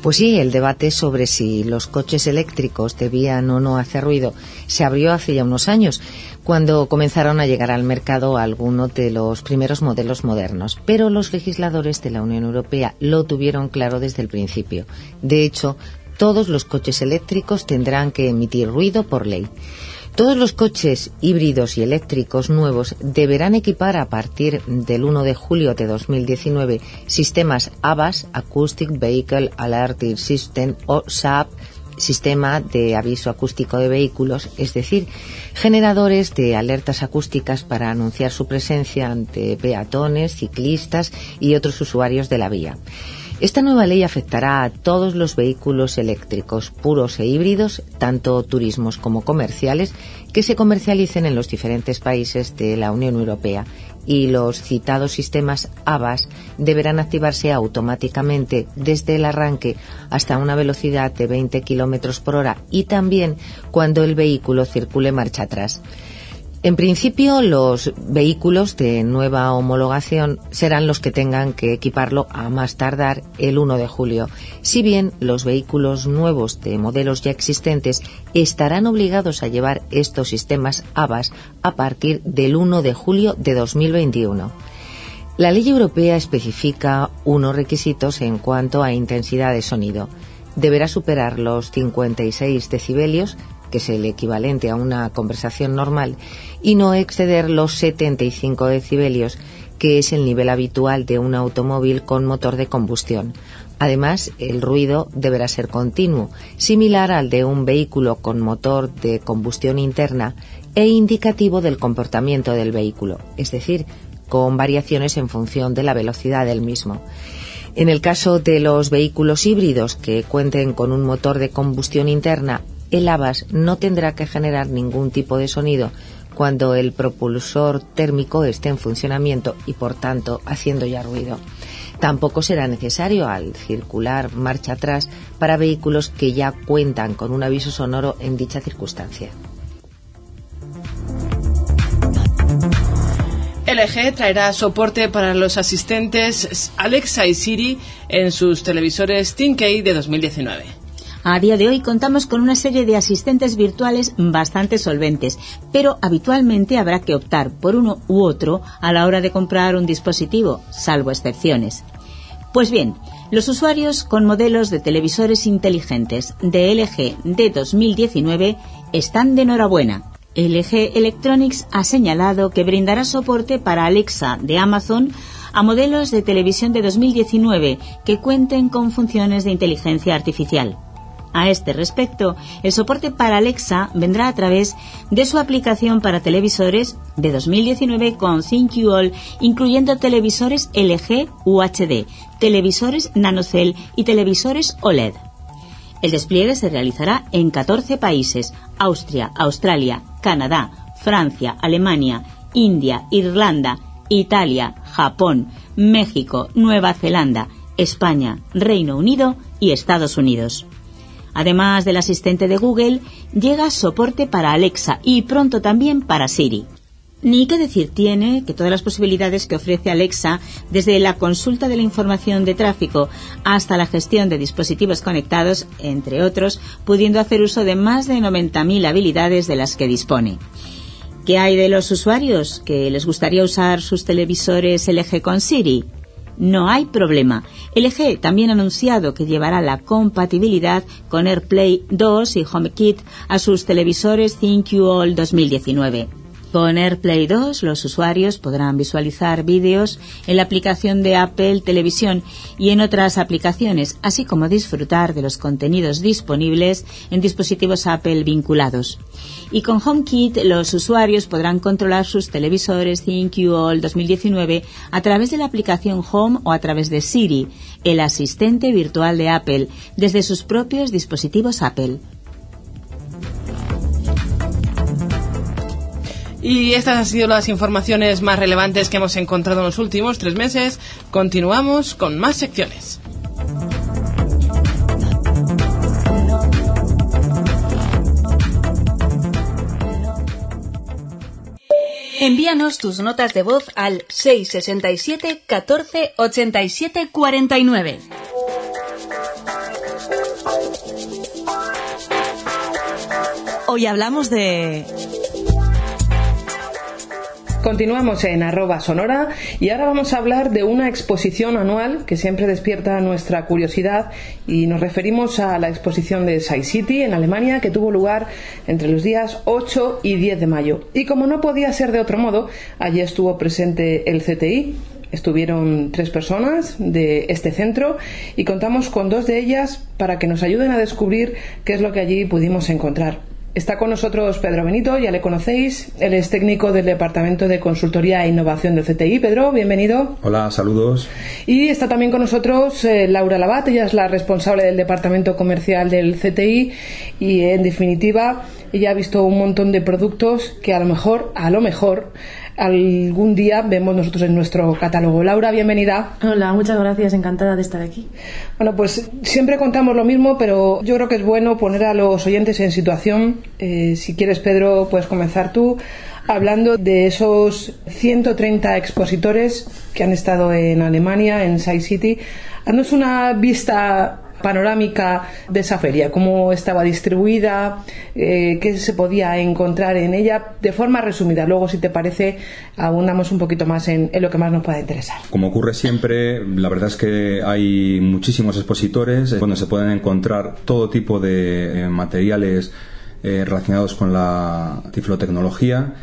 Pues sí, el debate sobre si los coches eléctricos debían o no hacer ruido se abrió hace ya unos años, cuando comenzaron a llegar al mercado algunos de los primeros modelos modernos. Pero los legisladores de la Unión Europea lo tuvieron claro desde el principio. De hecho, todos los coches eléctricos tendrán que emitir ruido por ley. Todos los coches híbridos y eléctricos nuevos deberán equipar a partir del 1 de julio de 2019 sistemas ABAS, Acoustic Vehicle Alerting System o SAP, Sistema de Aviso Acústico de Vehículos, es decir, generadores de alertas acústicas para anunciar su presencia ante peatones, ciclistas y otros usuarios de la vía. Esta nueva ley afectará a todos los vehículos eléctricos, puros e híbridos, tanto turismos como comerciales, que se comercialicen en los diferentes países de la Unión Europea y los citados sistemas ABAS deberán activarse automáticamente desde el arranque hasta una velocidad de 20 km por hora y también cuando el vehículo circule marcha atrás. En principio, los vehículos de nueva homologación serán los que tengan que equiparlo a más tardar el 1 de julio, si bien los vehículos nuevos de modelos ya existentes estarán obligados a llevar estos sistemas ABAS a partir del 1 de julio de 2021. La ley europea especifica unos requisitos en cuanto a intensidad de sonido. Deberá superar los 56 decibelios que es el equivalente a una conversación normal, y no exceder los 75 decibelios, que es el nivel habitual de un automóvil con motor de combustión. Además, el ruido deberá ser continuo, similar al de un vehículo con motor de combustión interna e indicativo del comportamiento del vehículo, es decir, con variaciones en función de la velocidad del mismo. En el caso de los vehículos híbridos que cuenten con un motor de combustión interna el ABAS no tendrá que generar ningún tipo de sonido cuando el propulsor térmico esté en funcionamiento y por tanto haciendo ya ruido. Tampoco será necesario al circular marcha atrás para vehículos que ya cuentan con un aviso sonoro en dicha circunstancia. LG traerá soporte para los asistentes Alexa y Siri en sus televisores ThinKey de 2019. A día de hoy contamos con una serie de asistentes virtuales bastante solventes, pero habitualmente habrá que optar por uno u otro a la hora de comprar un dispositivo, salvo excepciones. Pues bien, los usuarios con modelos de televisores inteligentes de LG de 2019 están de enhorabuena. LG Electronics ha señalado que brindará soporte para Alexa de Amazon a modelos de televisión de 2019 que cuenten con funciones de inteligencia artificial. A este respecto, el soporte para Alexa vendrá a través de su aplicación para televisores de 2019 con ThinQ incluyendo televisores LG UHD, televisores NanoCell y televisores OLED. El despliegue se realizará en 14 países, Austria, Australia, Canadá, Francia, Alemania, India, Irlanda, Italia, Japón, México, Nueva Zelanda, España, Reino Unido y Estados Unidos. Además del asistente de Google, llega soporte para Alexa y pronto también para Siri. Ni qué decir tiene que todas las posibilidades que ofrece Alexa, desde la consulta de la información de tráfico hasta la gestión de dispositivos conectados, entre otros, pudiendo hacer uso de más de 90.000 habilidades de las que dispone. ¿Qué hay de los usuarios que les gustaría usar sus televisores LG con Siri? No hay problema. LG también ha anunciado que llevará la compatibilidad con AirPlay 2 y HomeKit a sus televisores ThinQ All 2019. Con AirPlay 2 los usuarios podrán visualizar vídeos en la aplicación de Apple Televisión y en otras aplicaciones, así como disfrutar de los contenidos disponibles en dispositivos Apple vinculados. Y con HomeKit los usuarios podrán controlar sus televisores ThinQ All 2019 a través de la aplicación Home o a través de Siri, el asistente virtual de Apple, desde sus propios dispositivos Apple. Y estas han sido las informaciones más relevantes que hemos encontrado en los últimos tres meses. Continuamos con más secciones. Envíanos tus notas de voz al 667 14 87 49. Hoy hablamos de Continuamos en arroba sonora y ahora vamos a hablar de una exposición anual que siempre despierta nuestra curiosidad y nos referimos a la exposición de Sci City en Alemania que tuvo lugar entre los días 8 y 10 de mayo. Y como no podía ser de otro modo, allí estuvo presente el CTI, Estuvieron tres personas de este centro y contamos con dos de ellas para que nos ayuden a descubrir qué es lo que allí pudimos encontrar. Está con nosotros Pedro Benito, ya le conocéis. Él es técnico del Departamento de Consultoría e Innovación del CTI. Pedro, bienvenido. Hola, saludos. Y está también con nosotros eh, Laura Labat, ella es la responsable del Departamento Comercial del CTI y, en definitiva, ella ha visto un montón de productos que a lo mejor, a lo mejor, algún día vemos nosotros en nuestro catálogo. Laura, bienvenida. Hola, muchas gracias, encantada de estar aquí. Bueno, pues siempre contamos lo mismo, pero yo creo que es bueno poner a los oyentes en situación. Eh, si quieres, Pedro, puedes comenzar tú hablando de esos 130 expositores que han estado en Alemania, en Sci City. Haznos una vista panorámica de esa feria, cómo estaba distribuida, eh, qué se podía encontrar en ella, de forma resumida. Luego, si te parece, abundamos un poquito más en, lo que más nos pueda interesar. Como ocurre siempre, la verdad es que hay muchísimos expositores donde se pueden encontrar todo tipo de eh, materiales eh, relacionados con la tiflotecnología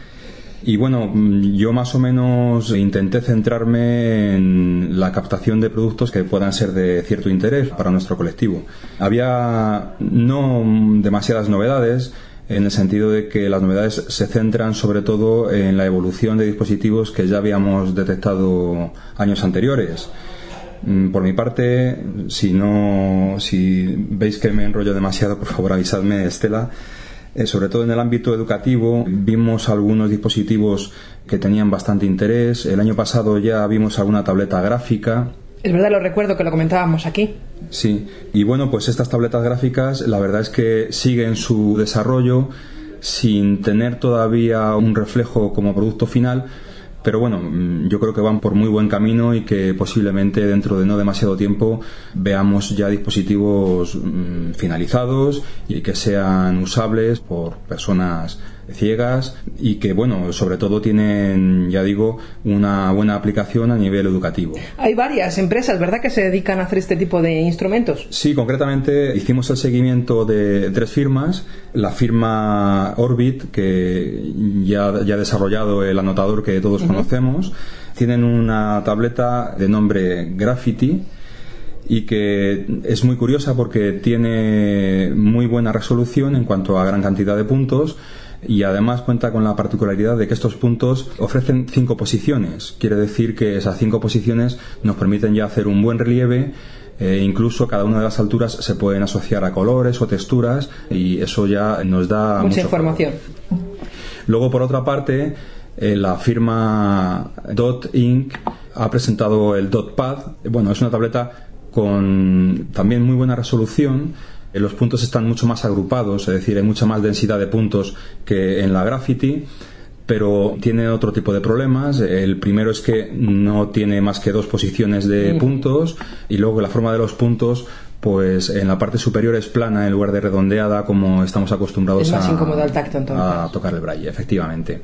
y bueno, mm, yo más o menos intenté centrarme en la captación de productos que puedan ser de cierto interés para nuestro colectivo. Había no demasiadas novedades, en el sentido de que las novedades se centran sobre todo en la evolución de dispositivos que ya habíamos detectado años anteriores. Mm, por mi parte, si no, si veis que me enrollo demasiado, por favor avisadme, Estela. Eh, sobre todo en el ámbito educativo, vimos algunos dispositivos que tenían bastante interés. El año pasado ya vimos alguna tableta gráfica. Es verdad, lo recuerdo que lo comentábamos aquí. Sí, y bueno, pues estas tabletas gráficas, la verdad es que siguen su desarrollo sin tener todavía un reflejo como producto final, pero bueno, mm, yo creo que van por muy buen camino y que posiblemente dentro de no demasiado tiempo veamos ya dispositivos mm, finalizados y que sean usables por personas ciegas y que, bueno, sobre todo tienen, ya digo, una buena aplicación a nivel educativo. Hay varias empresas, ¿verdad?, que se dedican a hacer este tipo de instrumentos. Sí, concretamente hicimos el seguimiento de tres firmas. La firma Orbit, que ya, ya ha desarrollado el anotador que todos conocemos, tienen una tableta de nombre Graffiti y que es muy curiosa porque tiene muy buena resolución en cuanto a gran cantidad de puntos y además cuenta con la particularidad de que estos puntos ofrecen cinco posiciones. Quiere decir que esas cinco posiciones nos permiten ya hacer un buen relieve e incluso cada una de las alturas se pueden asociar a colores o texturas y eso ya nos da mucha información. Luego, por otra parte, eh, la firma Dot Inc. ha presentado el Dot Pad. Bueno, es una tableta con también muy buena resolución los puntos están mucho más agrupados, es decir, hay mucha más densidad de puntos que en la graffiti pero tiene otro tipo de problemas. El primero es que no tiene más que dos posiciones de puntos y luego la forma de los puntos pues en la parte superior es plana en lugar de redondeada como estamos acostumbrados a, a tocar el braille, efectivamente.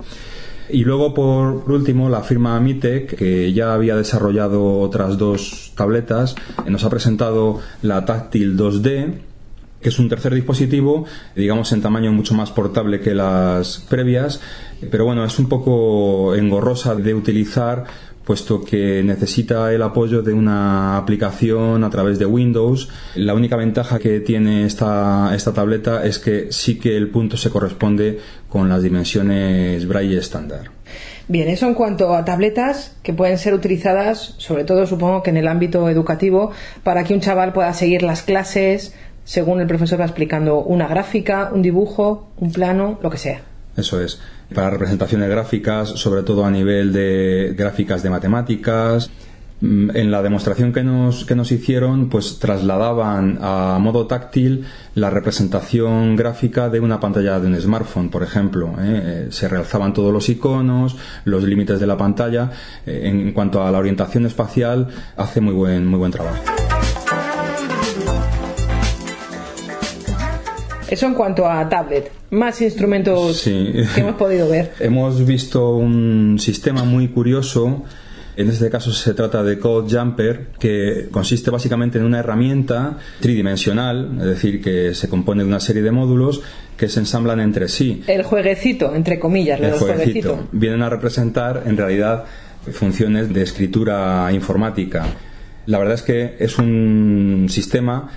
Y luego, por último, la firma Mitec, que ya había desarrollado otras dos tabletas, nos ha presentado la táctil 2D, que es un tercer dispositivo, digamos en tamaño mucho más portable que las previas, pero bueno, es un poco engorrosa de utilizar puesto que necesita el apoyo de una aplicación a través de Windows. La única ventaja que tiene esta, esta tableta es que sí que el punto se corresponde con las dimensiones Braille estándar. Bien, eso en cuanto a tabletas que pueden ser utilizadas, sobre todo supongo que en el ámbito educativo, para que un chaval pueda seguir las clases, según el profesor va explicando una gráfica, un dibujo, un plano, lo que sea. Eso es. para representaciones gráficas, sobre todo a nivel de gráficas de matemáticas. Mm, En la demostración que nos, que nos hicieron, pues trasladaban a modo táctil la representación gráfica de una pantalla de un smartphone, por ejemplo. ¿eh? Eh, Se realzaban todos los iconos, los límites de la pantalla. Eh, En cuanto a la orientación espacial, hace muy buen, muy buen trabajo. Eso en cuanto a tablet. Más instrumentos Sí. que hemos podido ver. Hemos visto un sistema muy curioso. En este caso se trata de Code Jumper, que consiste básicamente en una herramienta tridimensional, es decir, que se compone de una serie de módulos que se ensamblan entre sí. El jueguecito, entre comillas, El jueguecito. jueguecito. Vienen a representar en realidad funciones de escritura informática. La verdad es que es un sistema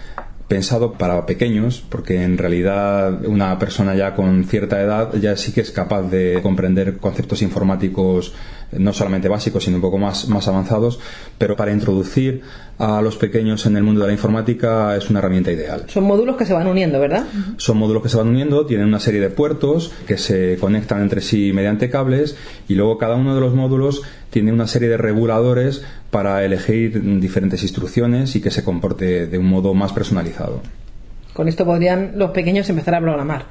pensado para pequeños, porque en realidad una persona ya con cierta edad ya sí que es capaz de comprender conceptos informáticos eh, no solamente básicos, sino un poco más, más avanzados, pero para introducir a los pequeños en el mundo de la informática es una herramienta ideal. Son módulos que se van uniendo, ¿verdad? Son módulos que se van uniendo, tienen una serie de puertos que se conectan entre sí mediante cables y luego cada uno de los módulos tiene una serie de reguladores para elegir diferentes instrucciones y que se comporte de un modo más personalizado. Con esto podrían los pequeños empezar a programar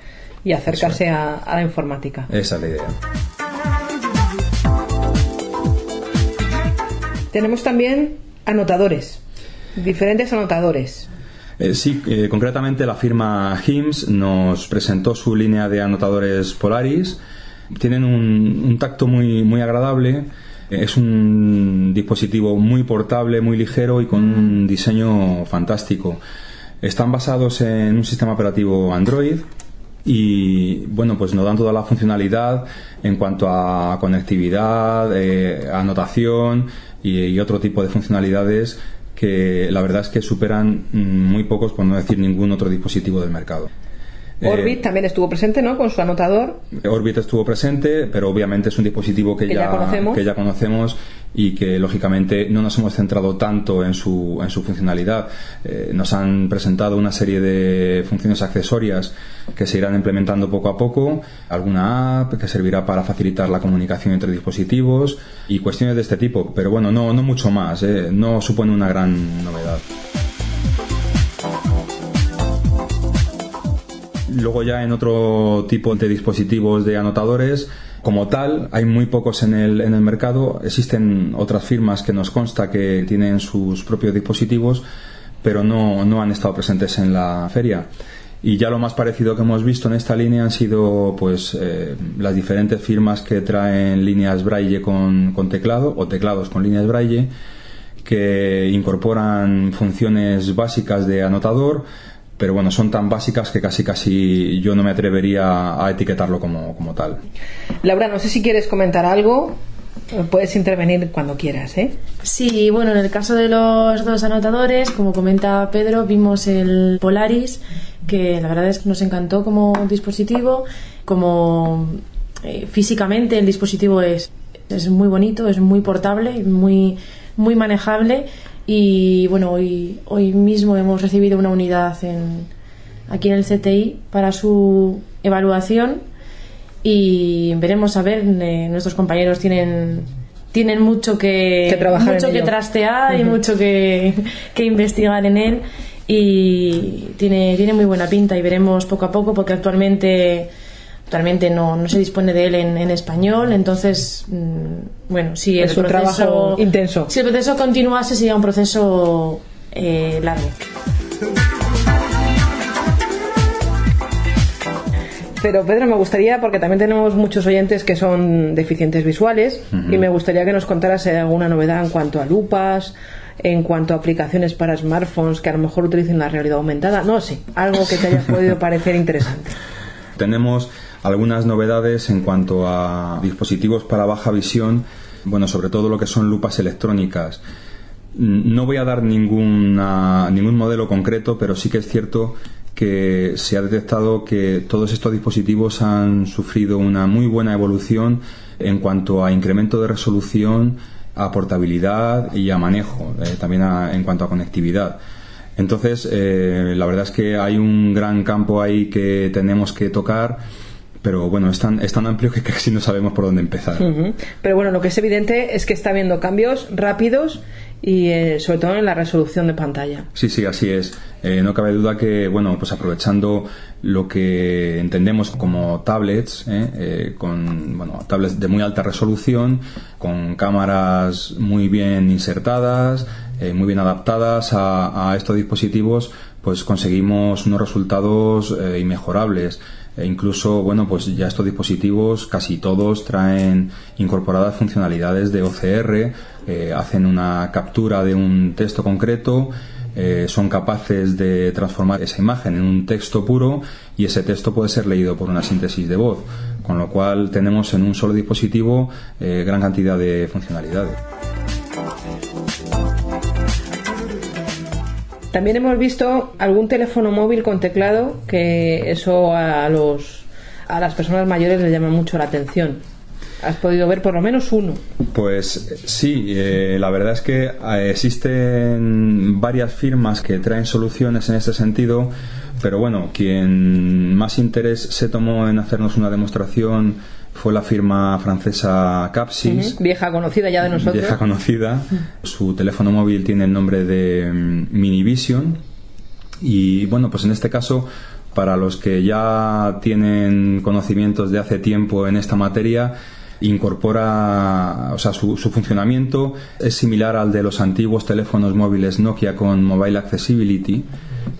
y acercarse a, a la informática. Esa es la idea. Tenemos también anotadores, diferentes anotadores. Eh, sí, eh, concretamente la firma HIMS nos presentó su línea de anotadores Polaris. Tienen un, un tacto muy, muy agradable. Es un dispositivo muy portable, muy ligero y con un diseño fantástico. Están basados en un sistema operativo Android y bueno, pues nos dan toda la funcionalidad en cuanto a conectividad, eh, anotación y, y otro tipo de funcionalidades que la verdad es que superan mm, muy pocos, por no decir ningún otro dispositivo del mercado. Eh, Orbit también estuvo presente, ¿no? Con su anotador. Orbit estuvo presente, pero obviamente es un dispositivo que, Que ya conocemos. que ya conocemos y que lógicamente no nos hemos centrado tanto en su, en su funcionalidad. Eh, nos han presentado una serie de funciones accesorias que se irán implementando poco a poco, alguna app que servirá para facilitar la comunicación entre dispositivos y cuestiones de este tipo, pero bueno, no, no mucho más, eh, no supone una gran novedad. Luego ya en otro tipo de dispositivos de anotadores, como tal, hay muy pocos en el, en el mercado. Existen otras firmas que nos consta que tienen sus propios dispositivos, pero no, no han estado presentes en la feria. Y ya lo más parecido que hemos visto en esta línea han sido pues eh, las diferentes firmas que traen líneas braille con, con teclado o teclados con líneas braille que incorporan funciones básicas de anotador, pero bueno, son tan básicas que casi casi yo no me atrevería a etiquetarlo como, como tal. Laura, no sé si quieres comentar algo. Puedes intervenir cuando quieras, ¿eh? Sí, bueno, en el caso de los dos anotadores, como comenta Pedro, vimos el Polaris, que la verdad es que nos encantó como dispositivo, como eh, físicamente el dispositivo es, es muy bonito, es muy portable, muy, muy manejable y bueno, hoy, hoy mismo hemos recibido una unidad en, aquí en el CTI para su evaluación y veremos a ver, eh, nuestros compañeros tienen tienen mucho que, Que trabajar mucho que trastear y mucho que, que investigar en él y tiene, tiene muy buena pinta y veremos poco a poco porque actualmente actualmente no, no se dispone de él en, en español entonces mm, bueno si el Es un proceso trabajo intenso. si el proceso continuase sería un proceso eh, largo Pero Pedro, me gustaría, porque también tenemos muchos oyentes que son deficientes visuales, y me gustaría que nos contaras eh, alguna novedad en cuanto a lupas, en cuanto a aplicaciones para smartphones que a lo mejor utilicen la realidad aumentada. No sé, algo que te haya podido parecer interesante. Tenemos algunas novedades en cuanto a dispositivos para baja visión, bueno, sobre todo lo que son lupas electrónicas. No voy a dar ninguna, ningún modelo concreto, pero sí que es cierto que se ha detectado que todos estos dispositivos han sufrido una muy buena evolución en cuanto a incremento de resolución, a portabilidad y a manejo, eh, también a- en cuanto a conectividad. Entonces, eh, la verdad es que hay un gran campo ahí que tenemos que tocar pero bueno, es tan, es tan amplio que casi no sabemos por dónde empezar. Pero bueno, lo que es evidente es que está habiendo cambios rápidos y eh, sobre todo en la resolución de pantalla. Sí, sí, así es. Eh, no cabe duda que, bueno, pues aprovechando lo que entendemos como tablets, eh, eh, con bueno, tablets de muy alta resolución, con cámaras muy bien insertadas, eh, muy bien adaptadas a, estos dispositivos, pues conseguimos unos resultados eh, inmejorables. E incluso, bueno, pues ya estos dispositivos casi todos traen incorporadas funcionalidades de OCR, eh, hacen una captura de un texto concreto, eh, son capaces de transformar esa imagen en un texto puro y ese texto puede ser leído por una síntesis de voz, con lo cual tenemos en un solo dispositivo gran cantidad de funcionalidades. También hemos visto algún teléfono móvil con teclado que eso a los a las personas mayores les llama mucho la atención. Has podido ver por lo menos uno. Pues sí, eh, la verdad es que eh, existen varias firmas que traen soluciones en este sentido, pero bueno, quien más interés se tomó en hacernos una demostración fue la firma francesa Capsys. Ujú. Vieja conocida ya de nosotros. Vieja conocida. Su teléfono móvil tiene el nombre de mm, Minivision. Y bueno, pues en este caso, para los que ya tienen conocimientos de hace tiempo en esta materia, incorpora, o sea, su, su funcionamiento es similar al de los antiguos teléfonos móviles Nokia con Mobile Accessibility.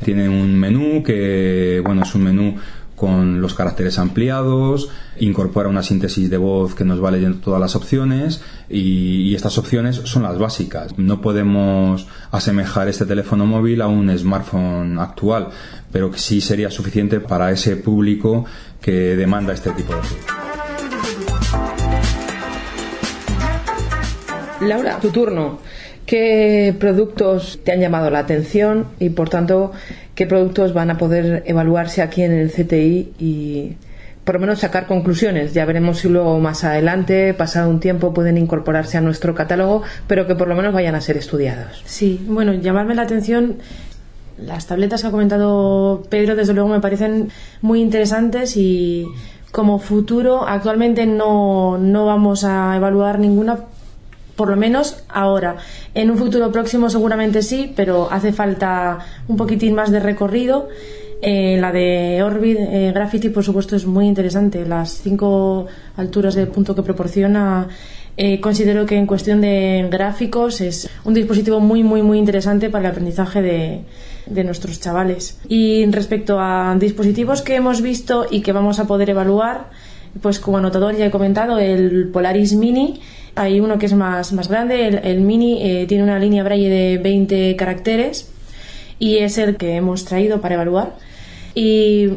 Tiene un menú que, bueno, es un menú con los caracteres ampliados, incorpora una síntesis de voz que nos va leyendo todas las opciones y, estas opciones son las básicas. No podemos asemejar este teléfono móvil a un smartphone actual, pero sí sería suficiente para ese público que demanda este tipo de. Laura, tu turno. ¿Qué productos te han llamado la atención y, por tanto, qué productos van a poder evaluarse aquí en el CTI y, por lo menos, sacar conclusiones? Ya veremos si luego más adelante, pasado un tiempo, pueden incorporarse a nuestro catálogo, pero que por lo menos vayan a ser estudiados. Sí, bueno, llamarme la atención. Las tabletas que ha comentado Pedro, desde luego, me parecen muy interesantes y como futuro, actualmente no, no vamos a evaluar ninguna por lo menos ahora. En un futuro próximo seguramente sí, pero hace falta un poquitín más de recorrido. Eh, la de Orbit eh, Graffiti, por supuesto, es muy interesante. Las cinco alturas de punto que proporciona, eh, considero que en cuestión de gráficos es un dispositivo muy, muy, muy interesante para el aprendizaje de, de nuestros chavales. Y respecto a dispositivos que hemos visto y que vamos a poder evaluar, pues como anotador ya he comentado, el Polaris Mini hay uno que es más, más grande, el, Mini eh, tiene una línea braille de 20 caracteres y es el que hemos traído para evaluar. Y,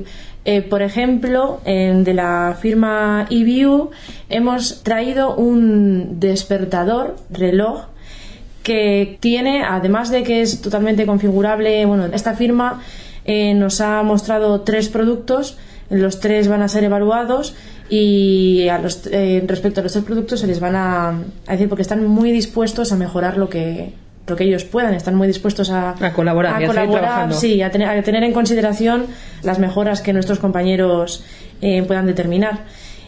eh, por ejemplo, en, de la firma eView hemos traído un despertador, reloj, que tiene, además de que es totalmente configurable, bueno, esta firma eh, nos ha mostrado tres productos, los tres van a ser evaluados y a los, eh, respecto a los tres productos se les van a, a, decir porque están muy dispuestos a mejorar lo que lo que ellos puedan, están muy dispuestos a, a colaborar, a, colaborar sí, a tener, a tener, en consideración las mejoras que nuestros compañeros eh, puedan determinar.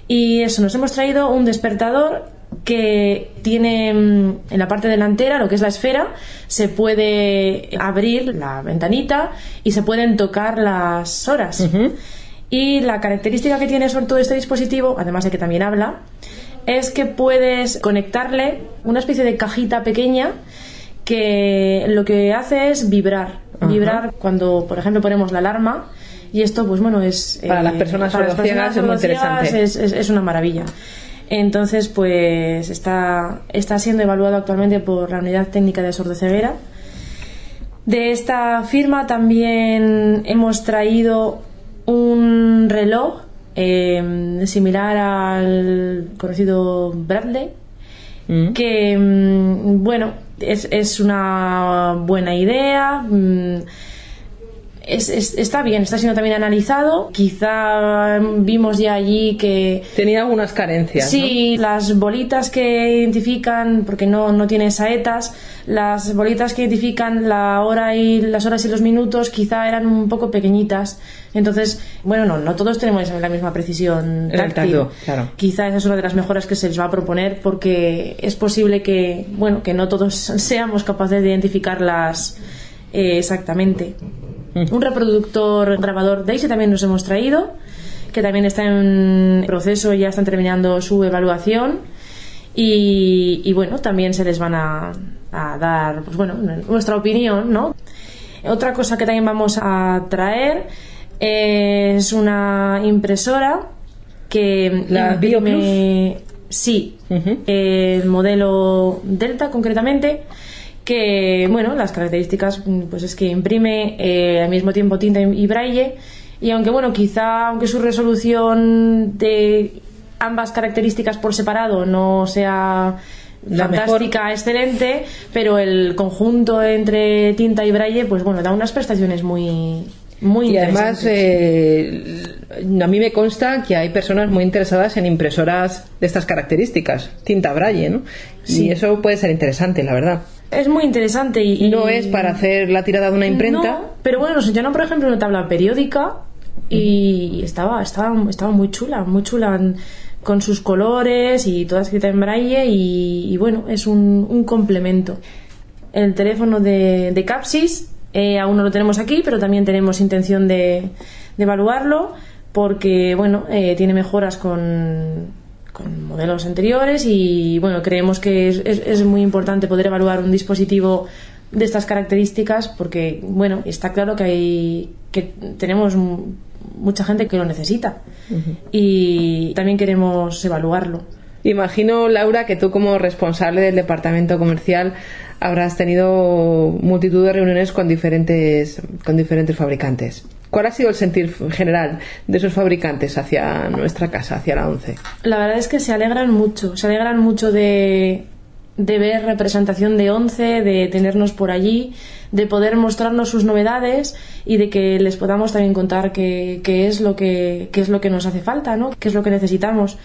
Y eso, nos hemos traído un despertador que tiene en la parte delantera, lo que es la esfera, se puede abrir la ventanita y se pueden tocar las horas. Uh -huh. Y la característica que tiene sobre todo este dispositivo, además de que también habla, es que puedes conectarle una especie de cajita pequeña que lo que hace es vibrar. Ajá. Vibrar cuando, por ejemplo, ponemos la alarma. Y esto, pues bueno, es. Para eh, las personas sordo-ciegas es muy interesante. Es, es, es, una maravilla. Entonces, pues está, está siendo evaluado actualmente por la Unidad Técnica de Sordoceguera. De esta firma también hemos traído un reloj eh, similar al conocido Bradley, mm. que, mm, bueno, es, es, una buena idea. Mm, es, es- está bien, está siendo también analizado. Quizá vimos ya allí que Tenía algunas carencias. Sí, las bolitas que identifican, porque no, no tiene saetas, las bolitas que identifican la hora y las horas y los minutos quizá eran un poco pequeñitas. Entonces, bueno, no, no todos tenemos la misma precisión táctil. tacto, claro. Quizá esa es una de las mejoras que se les va a proponer porque es posible que, bueno, que no todos seamos capaces de identificarlas eh, exactamente. Un reproductor grabador Daisy también nos hemos traído, que también está en proceso, ya están terminando su evaluación. Y, y bueno, también se les van a, a dar, pues bueno, nuestra opinión, ¿no? Otra cosa que también vamos a traer es una impresora que ¿La imprime- Sí, el modelo Delta concretamente, que bueno, las características mm, pues es que imprime eh, al mismo tiempo tinta y braille y aunque bueno, quizá aunque su resolución de ambas características por separado no sea La fantástica, excelente, pero el conjunto entre tinta y braille pues bueno, da unas prestaciones muy muy y además, eh, a mí me consta que hay personas muy interesadas en impresoras de estas características, tinta braille, ¿no? Sí. Y eso puede ser interesante, la verdad. Es muy interesante y, y- No es para hacer la tirada de una imprenta. No, pero bueno, nos enseñaron, por ejemplo, una tabla periódica y estaba, estaba, estaba muy chula, muy chula con sus colores y toda escrita en braille y, y bueno, es un, un complemento. El teléfono de, de Capsis eh, aún no lo tenemos aquí, pero también tenemos intención de, de evaluarlo porque bueno, eh, tiene mejoras con, con modelos anteriores y bueno, creemos que es, es- es muy importante poder evaluar un dispositivo de estas características porque bueno, está claro que hay que tenemos mucha gente que lo necesita y también queremos evaluarlo. Imagino, Laura, que tú como responsable del departamento comercial habrás tenido multitud de reuniones con diferentes, con diferentes fabricantes. ¿Cuál ha sido el sentir general de esos fabricantes hacia nuestra casa, hacia la 11? La verdad es que se alegran mucho, se alegran mucho de, de ver representación de ONCE, de tenernos por allí, de poder mostrarnos sus novedades y de que les podamos también contar qué, qué es lo que qué es lo que nos hace falta, ¿no? qué es lo que necesitamos.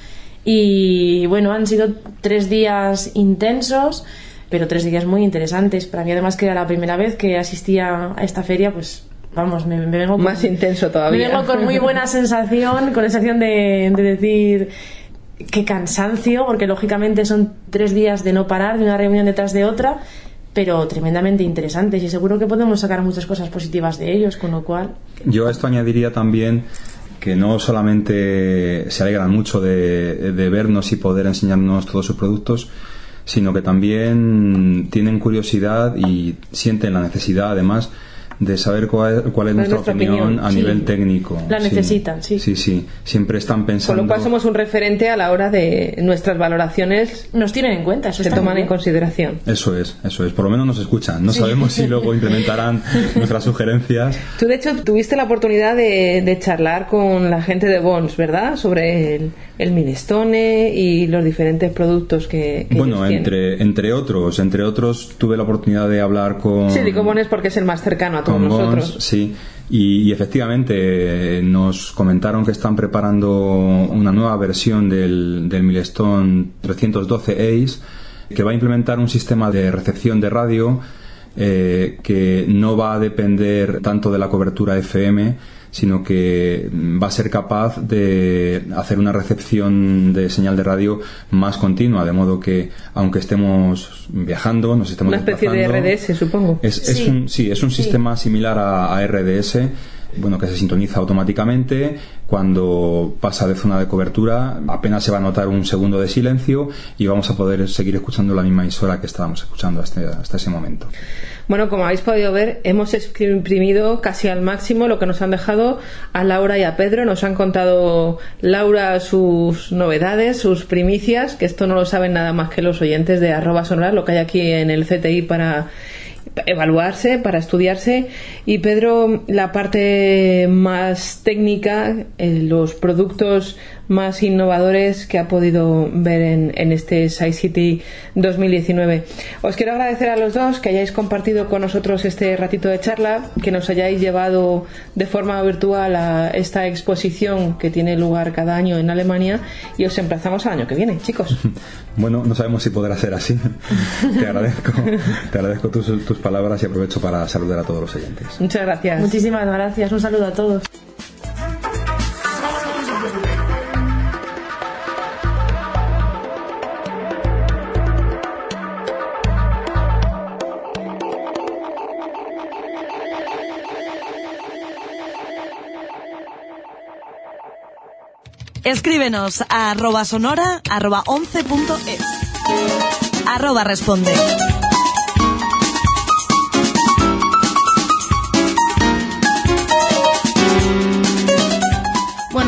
Y bueno, han sido tres días intensos, pero tres días muy interesantes. Para mí, además, que era la primera vez que asistía a esta feria, pues vamos, me, me vengo con- Más intenso todavía. me vengo con muy buena sensación, con la sensación de, de decir qué cansancio, porque lógicamente son tres días de no parar, de una reunión detrás de otra, pero tremendamente interesantes y seguro que podemos sacar muchas cosas positivas de ellos, con lo cual Yo a esto añadiría también que no solamente se alegran mucho de, de vernos y poder enseñarnos todos sus productos, sino que también tienen curiosidad y sienten la necesidad, además, de saber cuál, cuál es nuestra, nuestra opinión, opinión, a sí. nivel técnico. La necesitan, sí. Sí, sí. Siempre están Con pensando. lo cual somos un referente a la hora de nuestras valoraciones. nos tienen en cuenta, eso se toman en consideración. Eso es, eso es. Por lo menos nos escuchan. No Sí. sabemos si luego implementarán nuestras sugerencias. Tú, de hecho, tuviste la oportunidad de, de charlar con la gente de Bons, ¿verdad? Sobre el, el Minestone y los diferentes productos que, que Bueno, ellos entre, entre otros, entre otros tuve la oportunidad de hablar con... Sí, digo Bons porque es el más cercano a todos con nosotros. Bons, sí. Y, y efectivamente eh, nos comentaron que están preparando una nueva versión del, del Milestone 312 Ace que va a implementar un sistema de recepción de radio eh, que no va a depender tanto de la cobertura FM sino que va a ser capaz de hacer una recepción de señal de radio más continua, de modo que aunque estemos viajando, nos estemos Una especie de RDS, supongo. es, es Sí. un, sí, es un Sí. sistema similar a, a RDS, bueno, que se sintoniza automáticamente. Cuando pasa de zona de cobertura, apenas se va a notar un segundo de silencio y vamos a poder seguir escuchando la misma emisora que estábamos escuchando hasta, ese momento. Bueno, como habéis podido ver, hemos imprimido casi al máximo lo que nos han dejado a Laura y a Pedro. Nos han contado Laura sus novedades, sus primicias, que esto no lo saben nada más que los oyentes de arroba sonorar, lo que hay aquí en el CTI para evaluarse, para estudiarse. Y Pedro, la parte más técnica, eh, los productos más innovadores que ha podido ver en, en este SciCity 2019. Os quiero agradecer a los dos que hayáis compartido con nosotros este ratito de charla, que nos hayáis llevado de forma virtual a esta exposición que tiene lugar cada año en Alemania y os emplazamos al año que viene, chicos. Bueno, no sabemos si podrá ser así. te agradezco, te agradezco tus, tus palabras y aprovecho para saludar a todos los oyentes. Muchas gracias. Muchísimas gracias. Un saludo a todos. Escríbenos a arroba sonora arroba 11.es. Arroba responde.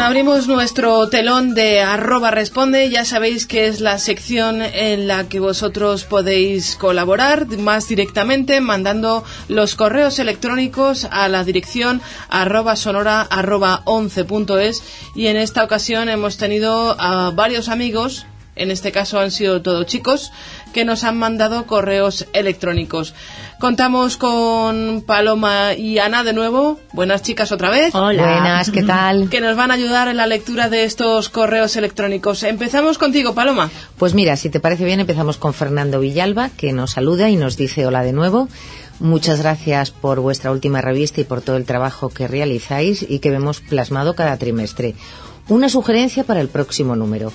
Abrimos nuestro telón de arroba responde. Ya sabéis que es la sección en la que vosotros podéis colaborar más directamente mandando los correos electrónicos a la dirección arroba sonora arroba 11.es y en esta ocasión hemos tenido a varios amigos en este caso han sido todos chicos, que nos han mandado correos electrónicos. Contamos con Paloma y Ana de nuevo. Buenas chicas otra vez. Hola. Buenas, ¿qué tal? Que nos van a ayudar en la lectura de estos correos electrónicos. Empezamos contigo, Paloma. Pues mira, si te parece bien, empezamos con Fernando Villalba, que nos saluda y nos dice hola de nuevo. Muchas gracias por vuestra última revista y por todo el trabajo que realizáis y que vemos plasmado cada trimestre. Una sugerencia para el próximo número.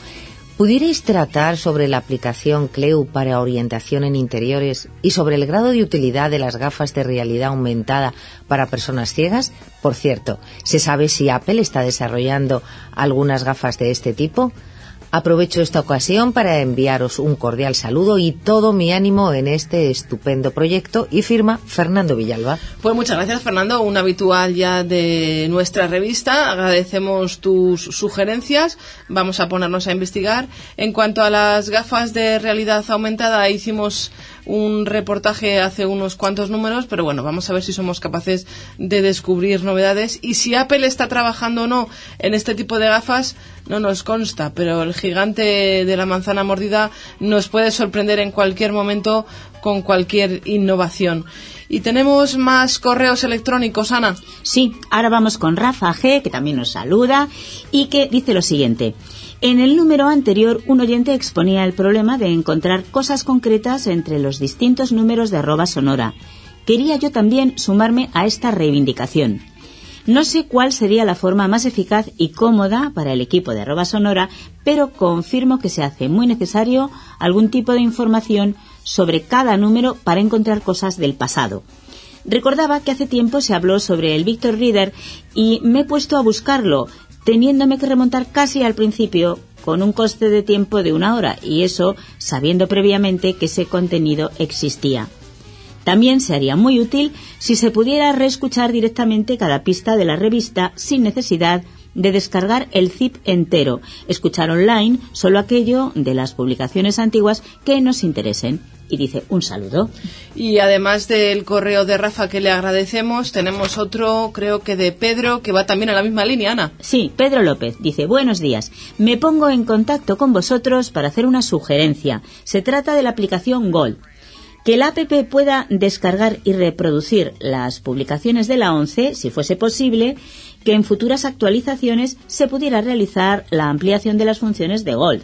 ¿Pudierais tratar sobre la aplicación CLEU para orientación en interiores y sobre el grado de utilidad de las gafas de realidad aumentada para personas ciegas? Por cierto, ¿se sabe si Apple está desarrollando algunas gafas de este tipo? Aprovecho esta ocasión para enviaros un cordial saludo y todo mi ánimo en este estupendo proyecto y firma Fernando Villalba. Pues muchas gracias Fernando, un habitual ya de nuestra revista. Agradecemos tus sugerencias, vamos a ponernos a investigar. En cuanto a las gafas de realidad aumentada, hicimos un reportaje hace unos cuantos números, pero bueno, vamos a ver si somos capaces de descubrir novedades. Y si Apple está trabajando o no en este tipo de gafas, no nos consta, pero el gigante de la manzana mordida nos puede sorprender en cualquier momento con cualquier innovación. Y tenemos más correos electrónicos, Ana. Sí, ahora vamos con Rafa G, que también nos saluda y que dice lo siguiente. En el número anterior, un oyente exponía el problema de encontrar cosas concretas entre los distintos números de arroba sonora. Quería yo también sumarme a esta reivindicación. No sé cuál sería la forma más eficaz y cómoda para el equipo de arroba sonora, pero confirmo que se hace muy necesario algún tipo de información sobre cada número para encontrar cosas del pasado. Recordaba que hace tiempo se habló sobre el Victor Reader y me he puesto a buscarlo teniéndome que remontar casi al principio con un coste de tiempo de una hora y eso sabiendo previamente que ese contenido existía. También se haría muy útil si se pudiera reescuchar directamente cada pista de la revista sin necesidad de descargar el zip entero, escuchar online solo aquello de las publicaciones antiguas que nos interesen y dice un saludo. Y además del correo de Rafa que le agradecemos, tenemos otro, creo que de Pedro, que va también a la misma línea, Ana. Sí, Pedro López dice, buenos días, me pongo en contacto con vosotros para hacer una sugerencia. Se trata de la aplicación Gold. Que la app pueda descargar y reproducir las publicaciones de la ONCE, si fuese posible, que en futuras actualizaciones se pudiera realizar la ampliación de las funciones de Gold.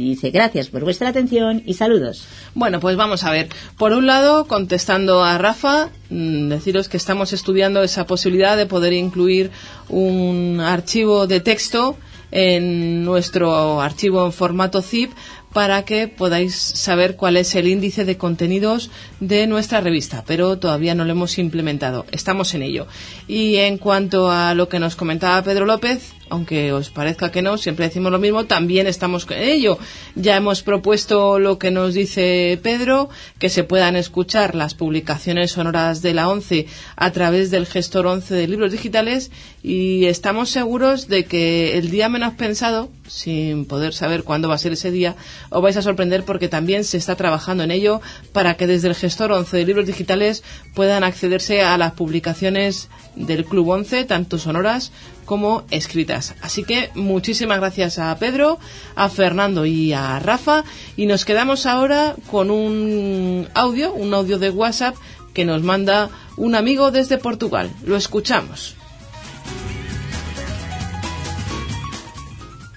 Y dice, gracias por vuestra atención y saludos. Bueno, pues vamos a ver. Por un lado, contestando a Rafa, mm, deciros que estamos estudiando esa posibilidad de poder incluir un archivo de texto en nuestro archivo en formato zip para que podáis saber cuál es el índice de contenidos de nuestra revista, pero todavía no lo hemos implementado. Estamos en ello. Y en cuanto a lo que nos comentaba Pedro López, aunque os parezca que no, siempre decimos lo mismo, también estamos en ello. Ya hemos propuesto lo que nos dice Pedro, que se puedan escuchar las publicaciones sonoras de la ONCE a través del gestor ONCE de libros digitales y estamos seguros de que el día menos pensado, sin poder saber cuándo va a ser ese día, os vais a sorprender porque también se está trabajando en ello para que desde el gestor ONCE de libros digitales puedan accederse a las publicaciones del Club 11, tanto sonoras como escritas. Así que muchísimas gracias a Pedro, a Fernando y a Rafa y nos quedamos ahora con un audio, un audio de WhatsApp que nos manda un amigo desde Portugal. Lo escuchamos.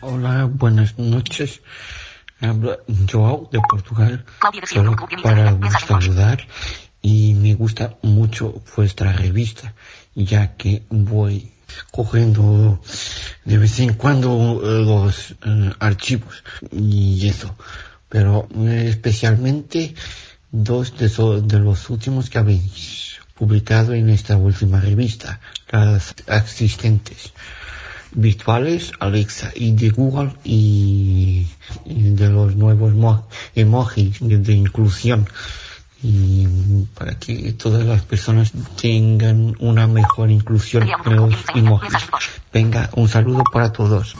Hola, buenas noches. Habla Joao de Portugal. Solo para saludar y me gusta mucho vuestra revista, ya que voy cogiendo de vez en cuando eh, los eh, archivos y eso. Pero eh, especialmente dos de, de los últimos que habéis publicado en esta última revista, las existentes virtuales, Alexa y de Google y, de los nuevos emojis de inclusión y para que todas las personas tengan una mejor inclusión en los emojis. Venga, un saludo para todos.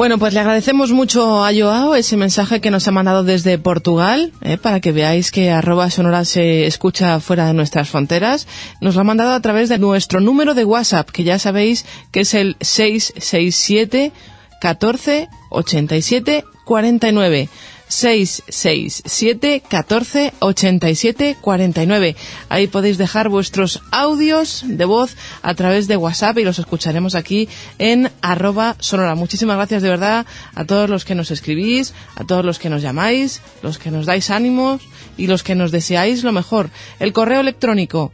Bueno, pues le agradecemos mucho a Joao ese mensaje que nos ha mandado desde Portugal, eh, para que veáis que arroba sonora se escucha fuera de nuestras fronteras. Nos lo ha mandado a través de nuestro número de WhatsApp, que ya sabéis que es el 667 14 87 49. 667 14 87 49. Ahí podéis dejar vuestros audios de voz a través de WhatsApp y los escucharemos aquí en arroba sonora. Muchísimas gracias de verdad a todos los que nos escribís, a todos los que nos llamáis, los que nos dais ánimos y los que nos deseáis lo mejor. El correo electrónico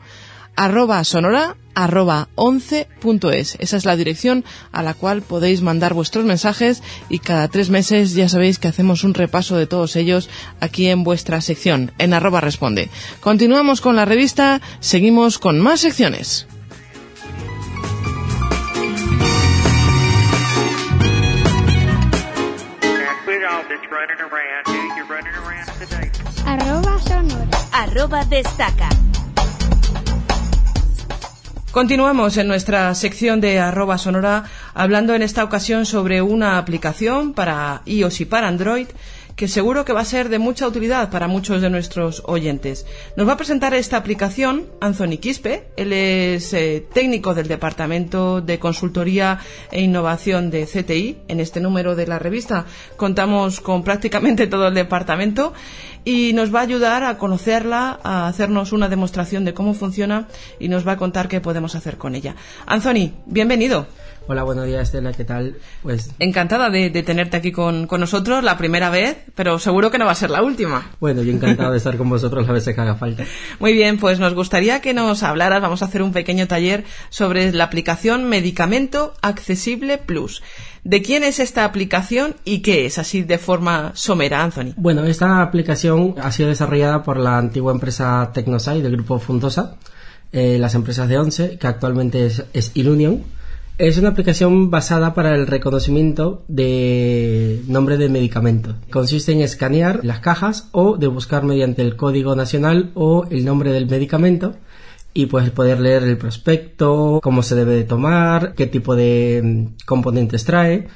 arroba sonora arroba 11.es. Esa es la dirección a la cual podéis mandar vuestros mensajes y cada tres meses ya sabéis que hacemos un repaso de todos ellos aquí en vuestra sección, en arroba responde. Continuamos con la revista, seguimos con más secciones. Arroba sonora. Arroba destaca. Continuamos en nuestra sección de arroba sonora hablando en esta ocasión sobre una aplicación para iOS y para Android que seguro que va a ser de mucha utilidad para muchos de nuestros oyentes. Nos va a presentar esta aplicación Anthony Quispe. Él es eh, técnico del Departamento de Consultoría e Innovación de CTI. En este número de la revista contamos con prácticamente todo el departamento y nos va a ayudar a conocerla, a hacernos una demostración de cómo funciona y nos va a contar qué podemos hacer con ella. Anthony, bienvenido. Hola, buenos días, Estela, ¿qué tal? Pues encantada de, tenerte aquí con, nosotros la primera vez, pero seguro que no va a ser la última. Bueno, yo encantado de estar con vosotros las veces que haga falta. Muy bien, pues nos gustaría que nos hablaras, vamos a hacer un pequeño taller sobre la aplicación Medicamento Accesible Plus. ¿De quién es esta aplicación y qué es, así de forma somera, Anthony? Bueno, esta aplicación ha sido desarrollada por la antigua empresa Tecnosai del grupo Fundosa, eh, las empresas de Once, que actualmente es, es Ilunion es una aplicación basada para el reconocimiento de nombre de medicamento. Consiste en escanear las cajas o de buscar mediante el código nacional o el nombre del medicamento y pues poder leer el prospecto, cómo se debe de tomar, qué tipo de mm, componentes trae.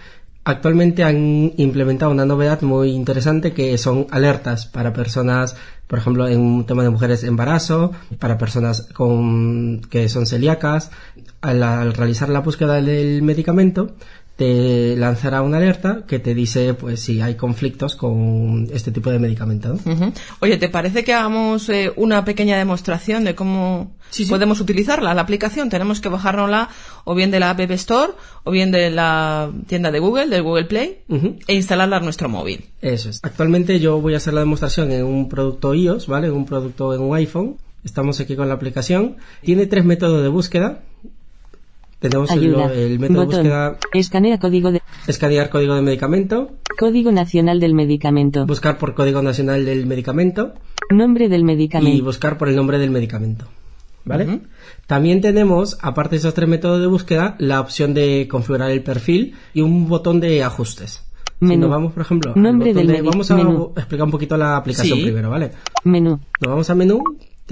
Actualmente han implementado una novedad muy interesante que son alertas para personas por ejemplo, en un tema de mujeres embarazo, para personas con, que son celíacas, al, realizar la búsqueda del medicamento, te lanzará una alerta que te dice pues si hay conflictos con este tipo de medicamento. Oye, ¿te parece que hagamos eh, una pequeña demostración de cómo podemos utilizarla, la aplicación? Tenemos que bajárnosla o bien de la App Store o bien de la tienda de Google, del Google Play, e instalarla en nuestro móvil. Eso es. Actualmente yo voy a hacer la demostración en un producto iOS, ¿vale? En un producto en un iPhone. Estamos aquí con la aplicación. Tiene tres métodos de búsqueda tenemos el, método de búsqueda. Escanea código de. Escanear código de medicamento. Código nacional del medicamento. Buscar por código nacional del medicamento. Nombre del medicamento. Y buscar por el nombre del medicamento. ¿vale? También tenemos, aparte de esos tres métodos de búsqueda, la opción de configurar el perfil y un botón de ajustes. Si Menú. nos vamos, por ejemplo, al Nombre botón del de- vamos a menú. explicar un poquito la aplicación Sí. primero, ¿vale? Menú. Nos vamos a menú,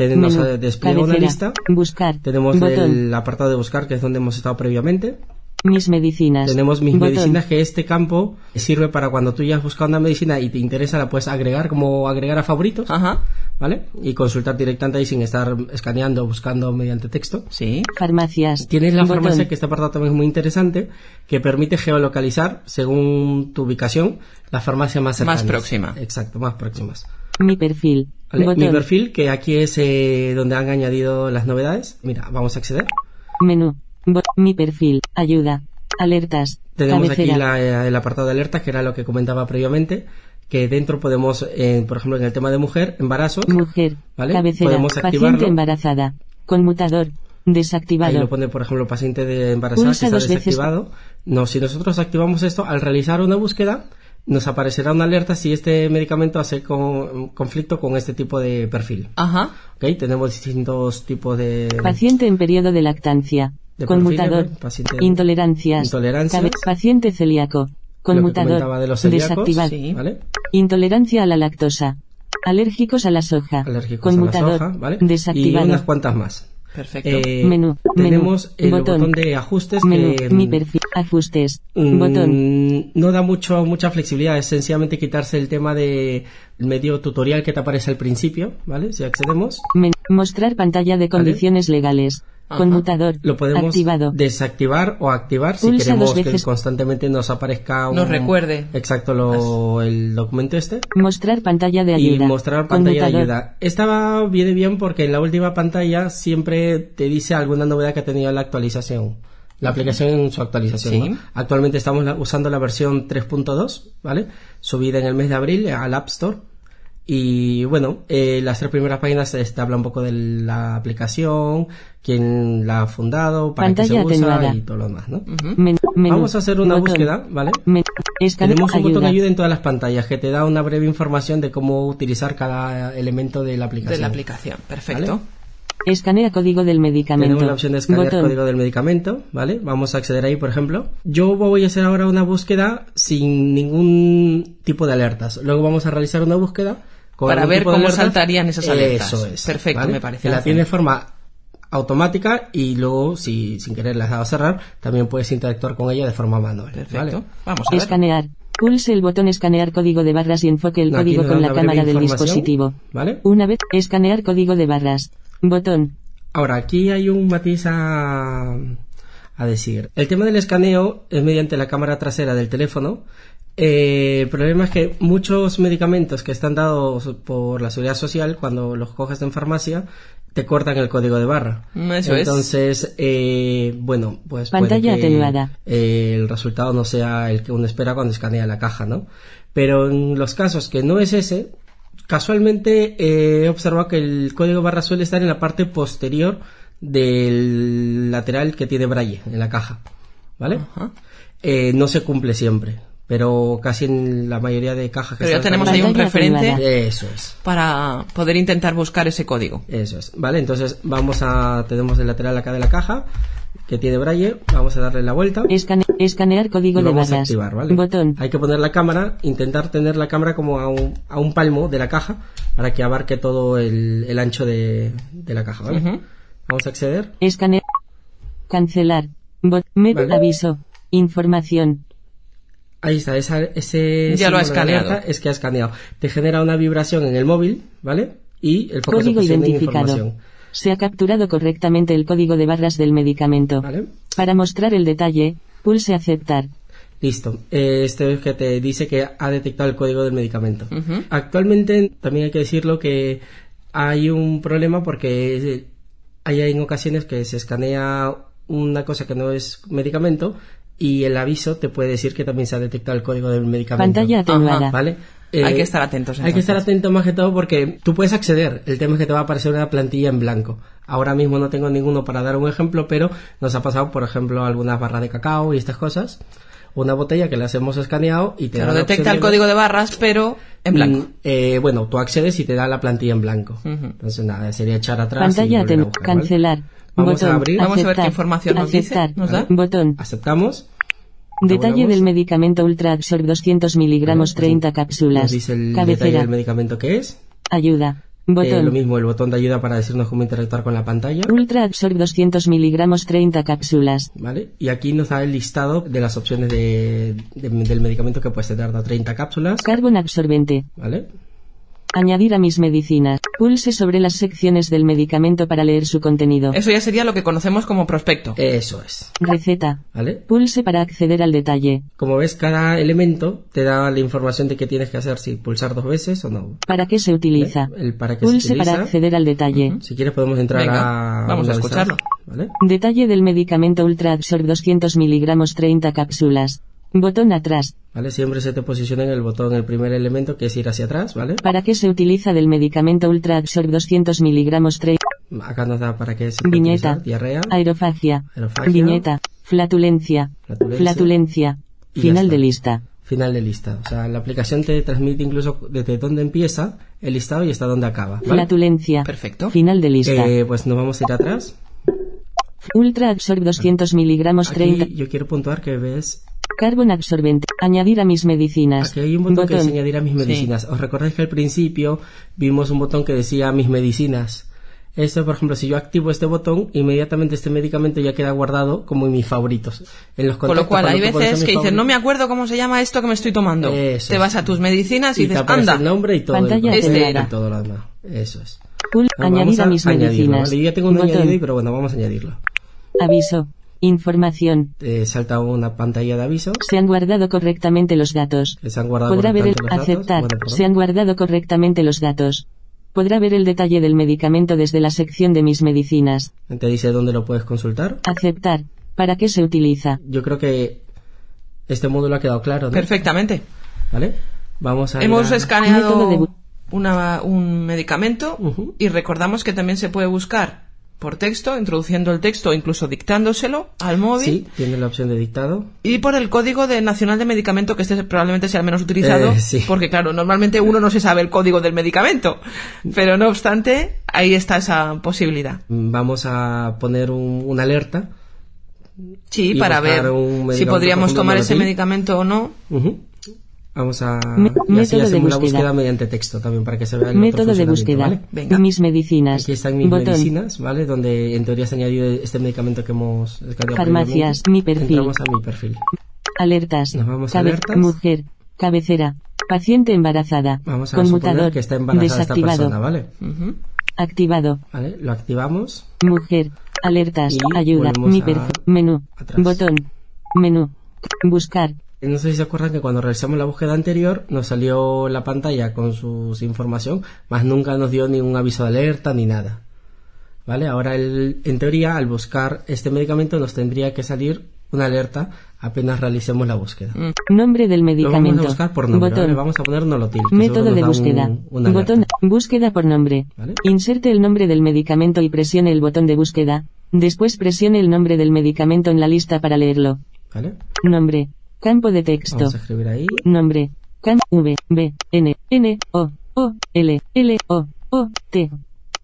tenemos Menú. eh, despliega una lista, Buscar. tenemos Botón. el apartado de buscar, que es donde hemos estado previamente, Mis medicinas. tenemos mis Botón. medicinas, que este campo sirve para cuando tú ya has buscado una medicina y te interesa, la puedes agregar como agregar a favoritos, Ajá. ¿vale? Y consultar directamente ahí sin estar escaneando o buscando mediante texto. Sí. Farmacias. Tienes la Botón. farmacia, que este apartado también es muy interesante, que permite geolocalizar, según tu ubicación, la farmacia más cercana. Más próxima. Exacto, más próximas. Mi perfil. ¿Vale? Mi perfil, que aquí es eh, donde han añadido las novedades. Mira, vamos a acceder. Menú. Mi perfil. Ayuda. Alertas. Tenemos Cabecera. aquí la, eh, el apartado de alertas, que era lo que comentaba previamente, que dentro podemos, eh, por ejemplo, en el tema de mujer, embarazos, Mujer. ¿vale? Cabecera. Podemos Paciente activarlo. embarazada. Conmutador. Desactivado. Ahí lo pone, por ejemplo, paciente de embarazada Pulsa que está dos veces. desactivado. No, si nosotros activamos esto, al realizar una búsqueda, nos aparecerá una alerta si este medicamento hace con- conflicto con este tipo de perfil. Ajá. ¿Ok? Tenemos distintos tipos de... Paciente en periodo de lactancia. De Conmutador. perfiles, ¿no? Paciente- Intolerancias. Intolerancias. Cabe- paciente celíaco. Conmutador. de los celíacos, Desactivar. sí. ¿vale? Intolerancia a la lactosa. Alérgicos a la soja. Alérgicos Conmutador. a la soja, ¿vale? Desactivado. Y unas cuantas más. Perfecto. Eh, Menú. Tenemos menú, el botón. de ajustes Menú. que... Mi perfil. Ajustes. mm, Botón. No da mucho, mucha flexibilidad, es sencillamente quitarse el tema de medio tutorial que te aparece al principio, ¿vale? Si accedemos, Men- mostrar pantalla de condiciones legales. Ajá. Conmutador. lo podemos Activado. desactivar o activar si Pulsa queremos que constantemente nos aparezca un, Nos recuerde. exacto lo, el documento este Mostrar pantalla de ayuda. y mostrar pantalla de ayuda. Esta viene bien porque en la última pantalla siempre te dice alguna novedad que ha tenido la actualización. La aplicación en su actualización. Sí. ¿no? Actualmente estamos usando la versión 3.2, ¿vale? Subida en el mes de abril al App Store. Y bueno, eh, las tres primeras páginas te habla un poco de la aplicación, quién la ha fundado, para qué se usa atenuada. y todo lo demás, ¿no? Men- menú. Vamos a hacer una Botón. búsqueda, ¿vale? Men- Tenemos un botón ayuda. ayuda en todas las pantallas que te da una breve información de cómo utilizar cada elemento de la aplicación. De la aplicación. Perfecto. ¿Vale? Escanea código del medicamento. Tenemos la opción de escanear Botón. código del medicamento, ¿vale? Vamos a acceder ahí, por ejemplo. Yo voy a hacer ahora una búsqueda sin ningún tipo de alertas. Luego vamos a realizar una búsqueda con Para ver cómo alertas. saltarían esas alertas. Eso es. Perfecto, ¿vale? me parece Que la tiene de forma automática y luego, si sin querer la has dado a cerrar, también puedes interactuar con ella de forma manual. Perfecto. ¿vale? Vamos a ver. Escanear. Pulse el botón escanear código de barras y enfoque el No, código con la cámara del dispositivo. ¿Vale? Una vez escanear código de barras. Botón. Ahora, aquí hay un matiz a, a decir. El tema del escaneo es mediante la cámara trasera del teléfono. Eh, el problema es que muchos medicamentos que están dados por la seguridad social, cuando los coges en farmacia, te cortan el código de barra. Eso es. Entonces, eh, bueno, pues puede Pantalla que, atenuada. eh, el resultado no sea el que uno espera cuando escanea la caja, ¿no? Pero en los casos que no es ese, casualmente eh, he observado que el código barra suele estar en la parte posterior del lateral que tiene braille en la caja, ¿vale? Eh, no se cumple siempre, pero casi en la mayoría de cajas que Pero ya tenemos ahí un referente atenuada. Eso es. para poder intentar buscar ese código. Eso es, ¿vale? Entonces vamos a, tenemos el lateral acá de la caja que tiene braille, vamos a darle la vuelta Escane- escanear código y de vamos a barras. activar, ¿vale? Botón. Hay que poner la cámara, intentar tener la cámara como a un, a un palmo de la caja para que abarque todo el, el ancho de, de la caja, ¿vale? Vamos a acceder. Escanear. Cancelar. Bot. Vale. aviso. Información. Ahí está, esa, ese Ya lo ha escaneado. alerta es que ha escaneado. Te genera una vibración en el móvil, ¿vale? Y el foco se Código en identificado. información. Se ha capturado correctamente el código de barras del medicamento. ¿Vale? Para mostrar el detalle, pulse aceptar. Listo. Eh, Este es que te dice que ha detectado el código del medicamento. Actualmente también hay que decirlo que hay un problema porque hay en ocasiones que se escanea una cosa que no es medicamento y el aviso te puede decir que también se ha detectado el código del medicamento. Pantalla atenuada. ¿Vale? Hay que estar atentos, Hay que estar entonces. atento más que todo porque tú puedes acceder. El tema es que te va a aparecer una plantilla en blanco. Ahora mismo no tengo ninguno para dar un ejemplo, pero nos ha pasado, por ejemplo, algunas barras de cacao y estas cosas. Una botella que las hemos escaneado y te Claro, da detecta el código de barras, pero en blanco. Mm, eh, bueno, tú accedes y te da la plantilla en blanco. Ujú. Entonces nada, sería echar atrás. Pantalla y volver a tem- buscar, ¿vale? cancelar. Vamos botón. a abrir. Vamos a ver qué aceptar, información nos dice. aceptar, ¿Nos da? Botón. Aceptamos. Detalle del medicamento Ultra Absorb 200 miligramos 30 Nos cápsulas. dice el detalle Cabecera. del medicamento que es. Ayuda. Eh, lo mismo, el botón de ayuda para decirnos cómo interactuar con la pantalla. Ultra Absorb 200 miligramos 30 cápsulas. ¿Vale? Y aquí nos da el listado de las opciones de, de- del medicamento que puede dar 30 cápsulas. Carbon absorbente. ¿Vale? Añadir a mis medicinas. Pulse sobre las secciones del medicamento para leer su contenido. Eso ya sería lo que conocemos como prospecto. Eso es. Receta. ¿Vale? Pulse para acceder al detalle. Como ves, cada elemento te da la información de qué tienes que hacer, si pulsar dos veces o no. ¿Para qué se utiliza? El para qué Pulse se utiliza. para acceder al detalle. Si quieres podemos entrar Venga, a... vamos a escucharlo. Detalle del medicamento Ultra Absorb 200 miligramos 30 cápsulas. Botón atrás. ¿Vale? Siempre se te posiciona en el botón el primer elemento que es ir hacia atrás, ¿vale? ¿Para qué se utiliza del medicamento Ultra Absorb 200 miligramos 30? Acá nos da para qué se Viñeta. utilizar, diarrea. Aerofagia. Aerofagia. Viñeta. Flatulencia. Flatulencia. Flatulencia. Final de lista. Final de lista. O sea, la aplicación te transmite incluso desde dónde empieza el listado y hasta dónde acaba. ¿vale? Flatulencia. Perfecto. Final de lista. Eh, pues nos vamos a ir atrás. Ultra Absorb 200 miligramos 30. Aquí yo quiero puntuar que ves Carbon absorbente. Añadir a mis medicinas. Aquí hay un botón, que dice añadir a mis medicinas. ¿Os recordáis que al principio vimos un botón que decía mis medicinas? Esto, por ejemplo, si yo activo este botón, inmediatamente este medicamento ya queda guardado como en mis favoritos. En los Con lo cual, hay veces que mis dices, no me acuerdo cómo se llama esto que me estoy tomando. Eso te es. vas a tus medicinas y, dices, anda. el nombre y todo. el Pantalla papel Este y todo lo demás. Eso es. Vamos añadir a mis añadirlo, medicinas. ¿vale? Yo ya tengo un añadido, pero bueno, vamos a añadirlo. Aviso. Información. Te salta una pantalla de aviso. Se han guardado correctamente los datos. se han guardado Podrá ver el correctamente los datos. aceptar. Bueno, perdón. Se han guardado correctamente los datos. Podrá ver el detalle del medicamento desde la sección de mis medicinas. Te dice dónde lo puedes consultar. Aceptar. ¿Para qué se utiliza? Yo creo que este módulo ha quedado claro, ¿no? Perfectamente. ¿Vale? Vamos a Hemos a- escaneado una- un medicamento y recordamos que también se puede buscar por texto, introduciendo el texto o incluso dictándoselo al móvil. Sí, tiene la opción de dictado. Y por el código de nacional de medicamento, que este probablemente sea el menos utilizado, Eh, sí. porque claro, normalmente uno no se sabe el código del medicamento, pero no obstante, ahí está esa posibilidad. Vamos a poner un- una alerta. Sí, para ver si podríamos tomar ese medicamento o no. Ujú. Vamos a... Y así hacemos la búsqueda. mediante texto también para que se vea el Método de búsqueda. ¿vale? Venga. Mis medicinas. Aquí están mis Botón. medicinas, ¿vale? Donde en teoría se ha añadido este medicamento que hemos Farmacias, mi perfil. Entramos a mi perfil. Alertas. Nos vamos a alertas. Mujer. Cabecera. Paciente embarazada. Vamos a Conmutador. que está embarazada esta Desactivado. persona, ¿vale? Ujú. Activado. ¿Vale? Lo activamos. Mujer. Alertas. Y Ayuda. Mi perfil. Menú. atrás. Botón. Menú. Buscar. No sé si se acuerdan que cuando realizamos la búsqueda anterior nos salió la pantalla con su información, más nunca nos dio ningún aviso de alerta ni nada. ¿Vale? Ahora, el- en teoría, al buscar este medicamento nos tendría que salir una alerta apenas realicemos la búsqueda. Nombre del Lo vamos medicamento. a buscar por nombre, Botón. ¿vale? Vamos a poner Nolotil. Método de búsqueda. un- botón. Búsqueda por nombre. ¿Vale? Inserte el nombre del medicamento y presione el botón de búsqueda. Después presione el nombre del medicamento en la lista para leerlo. ¿Vale? Nombre. Campo de texto. Vamos a escribir ahí. Nombre. Can V B N N O O L L O O T